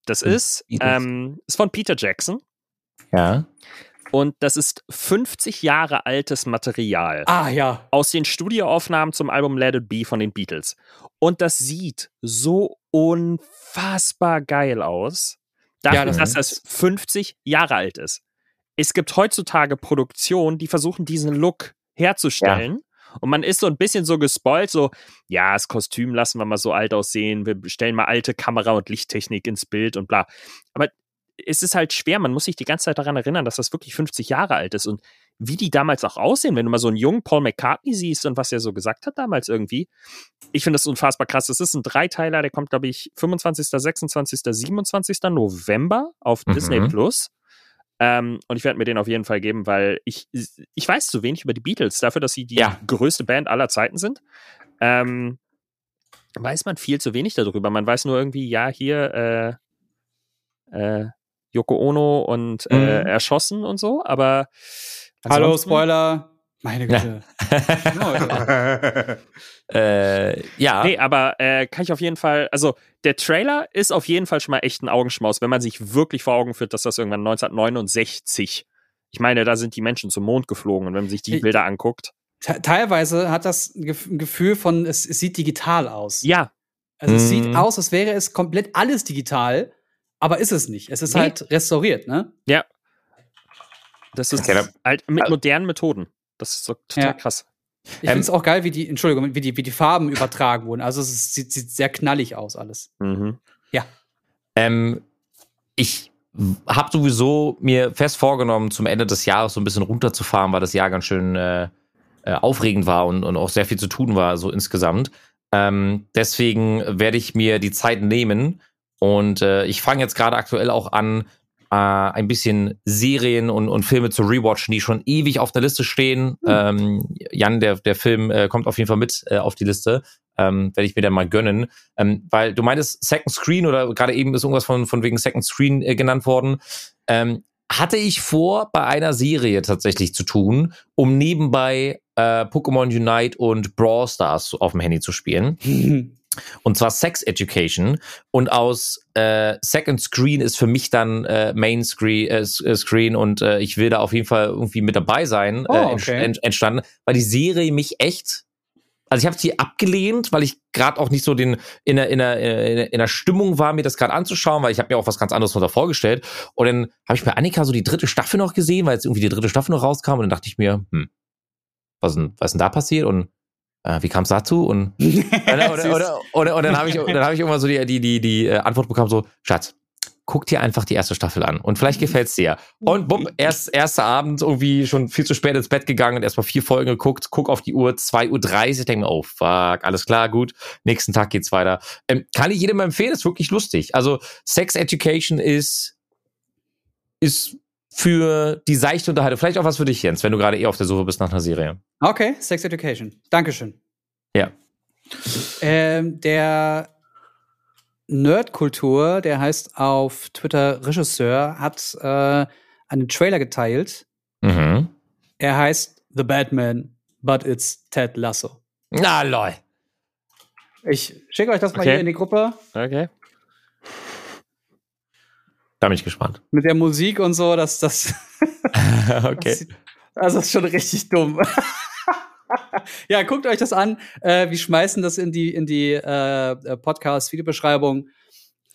Das ist, ähm, ist von Peter Jackson. Ja. Und das ist 50 Jahre altes Material. Ah, ja. Aus den Studioaufnahmen zum Album Let It Be von den Beatles. Und das sieht so unfassbar geil aus. Dafür, ja, das dass das 50 Jahre alt ist. Es gibt heutzutage Produktionen, die versuchen, diesen Look herzustellen. Ja. Und man ist so ein bisschen so gespoilt, so, ja, das Kostüm lassen wir mal so alt aussehen, wir stellen mal alte Kamera- und Lichttechnik ins Bild und bla. Aber es ist halt schwer, man muss sich die ganze Zeit daran erinnern, dass das wirklich 50 Jahre alt ist und wie die damals auch aussehen, wenn du mal so einen jungen Paul McCartney siehst und was er so gesagt hat damals irgendwie. Ich finde das unfassbar krass. Das ist ein Dreiteiler, der kommt, glaube ich, 25., 26., 27. November auf mhm. Disney Plus. Ähm, und ich werde mir den auf jeden Fall geben, weil ich, ich weiß zu wenig über die Beatles, dafür, dass sie die ja. größte Band aller Zeiten sind. Ähm, weiß man viel zu wenig darüber. Man weiß nur irgendwie, ja, hier, äh, äh, Yoko Ono und äh, mhm. erschossen und so, aber Hallo, Spoiler. Meine Güte. Ja. äh, ja. Nee, aber äh, kann ich auf jeden Fall, also der Trailer ist auf jeden Fall schon mal echt ein Augenschmaus, wenn man sich wirklich vor Augen führt, dass das irgendwann 1969, ich meine, da sind die Menschen zum Mond geflogen und wenn man sich die Bilder anguckt. Teilweise hat das ein Gefühl von, es, es sieht digital aus. Ja. Also es sieht mhm. aus, als wäre es komplett alles digital aber ist es nicht. Es ist nee. halt restauriert, ne? Ja. Das ist okay, halt mit modernen Methoden. Das ist so total ja. krass. Ich ähm, finde es auch geil, wie die, Entschuldigung, wie die, wie die Farben übertragen wurden. Also es sieht, sieht sehr knallig aus, alles. Mhm. Ja. Ähm, ich habe sowieso mir fest vorgenommen, zum Ende des Jahres so ein bisschen runterzufahren, weil das Jahr ganz schön äh, äh, aufregend war und, und auch sehr viel zu tun war, so insgesamt. Ähm, deswegen werde ich mir die Zeit nehmen und äh, ich fange jetzt gerade aktuell auch an, äh, ein bisschen Serien und, und Filme zu rewatchen, die schon ewig auf der Liste stehen. Mhm. Ähm, Jan, der, der Film äh, kommt auf jeden Fall mit äh, auf die Liste. Ähm, werde ich mir dann mal gönnen. Ähm, weil du meintest Second Screen oder gerade eben ist irgendwas von, von wegen Second Screen äh, genannt worden. Ähm, hatte ich vor, bei einer Serie tatsächlich zu tun, um nebenbei äh, Pokémon Unite und Brawl Stars auf dem Handy zu spielen. Und zwar Sex Education. Und aus äh, Second Screen ist für mich dann äh, Main Screen, äh, äh, Screen und äh, ich will da auf jeden Fall irgendwie mit dabei sein, oh, äh, okay. ent entstanden, weil die Serie mich echt also ich habe sie abgelehnt, weil ich gerade auch nicht so den in der, in, der, in der Stimmung war, mir das gerade anzuschauen, weil ich habe mir auch was ganz anderes darunter vorgestellt. Und dann habe ich bei Annika so die dritte Staffel noch gesehen, weil jetzt irgendwie die dritte Staffel noch rauskam und dann dachte ich mir, hm, was, denn, was ist denn da passiert? Und äh, wie kam es dazu? Und, oder, oder, oder, oder, und dann habe ich, dann hab ich irgendwann so die, die, die, die äh, Antwort bekommen, so, Schatz, guck dir einfach die erste Staffel an und vielleicht gefällt es dir. Und bumm, erst, erster Abend irgendwie schon viel zu spät ins Bett gegangen und erstmal vier Folgen geguckt, guck auf die Uhr, 2.30 Uhr, denke mir, oh fuck, alles klar, gut, nächsten Tag geht's weiter. Ähm, kann ich jedem empfehlen, ist wirklich lustig. Also Sex Education ist, ist für die seichte Unterhaltung. Vielleicht auch was für dich, Jens, wenn du gerade eh auf der Suche bist nach einer Serie. Okay, Sex Education. Dankeschön. Ja. Ähm, der Nerdkultur, der heißt auf Twitter Regisseur, hat äh, einen Trailer geteilt. Mhm. Er heißt The Batman, but it's Ted Lasso. Na, lol. Ich schicke euch das mal okay. hier in die Gruppe. Okay. Da bin ich gespannt. Mit der Musik und so, dass das. okay. Das, das ist schon richtig dumm. ja, guckt euch das an. Äh, wir schmeißen das in die, in die äh, Podcast-Videobeschreibung.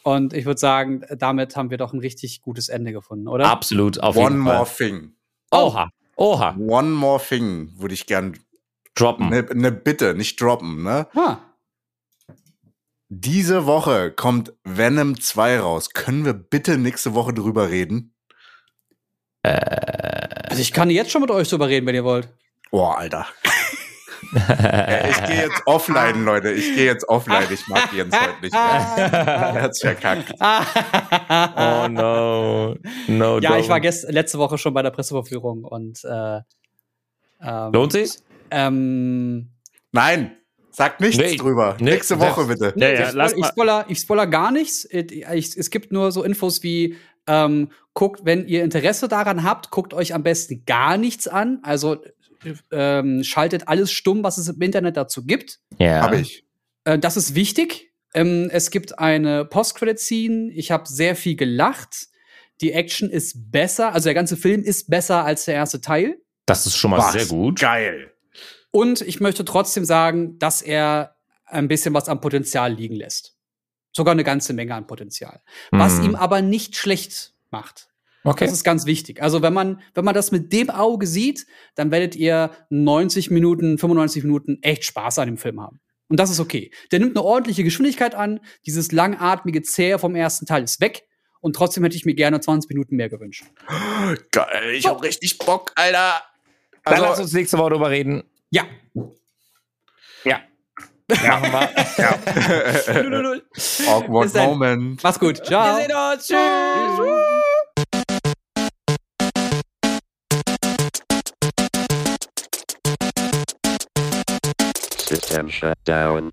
Und ich würde sagen, damit haben wir doch ein richtig gutes Ende gefunden, oder? Absolut, auf One jeden Fall. more thing. Oha. Oha. One more thing würde ich gern droppen. Eine ne Bitte, nicht droppen, ne? Ah. Diese Woche kommt Venom 2 raus. Können wir bitte nächste Woche drüber reden? Äh, also ich kann jetzt schon mit euch drüber reden, wenn ihr wollt. Boah, Alter. ich gehe jetzt offline, Leute. Ich gehe jetzt offline. Ich mag Jens heute nicht mehr. er hat's verkackt. oh no. No, ja, ich war gest letzte Woche schon bei der Presseverführung und äh, ähm, Lohnt sich's? Ähm, Nein, sag nichts nee, drüber. Nee, Nächste Woche bitte. Nee, ja, ja, ich, spoiler, ich spoiler gar nichts. Ich, es gibt nur so Infos wie ähm, guckt, wenn ihr Interesse daran habt, guckt euch am besten gar nichts an. Also ähm, schaltet alles stumm, was es im Internet dazu gibt. Ja. Habe ich. Äh, das ist wichtig. Ähm, es gibt eine Post-Credit-Scene. Ich habe sehr viel gelacht. Die Action ist besser, also der ganze Film ist besser als der erste Teil. Das ist schon mal was? sehr gut. Geil. Und ich möchte trotzdem sagen, dass er ein bisschen was am Potenzial liegen lässt. Sogar eine ganze Menge an Potenzial. Mm. Was hm. ihm aber nicht schlecht macht. Okay. Das ist ganz wichtig. Also wenn man, wenn man das mit dem Auge sieht, dann werdet ihr 90 Minuten, 95 Minuten echt Spaß an dem Film haben. Und das ist okay. Der nimmt eine ordentliche Geschwindigkeit an. Dieses langatmige Zähe vom ersten Teil ist weg. Und trotzdem hätte ich mir gerne 20 Minuten mehr gewünscht. Geil, ich hab richtig Bock, Alter. Also, Dann lass uns nächste Woche drüber reden. Ja. Ja. Machen wir. ja. Awkward Moment. Mach's gut. Ciao. Wir sehen uns. Tschüss. System shut down.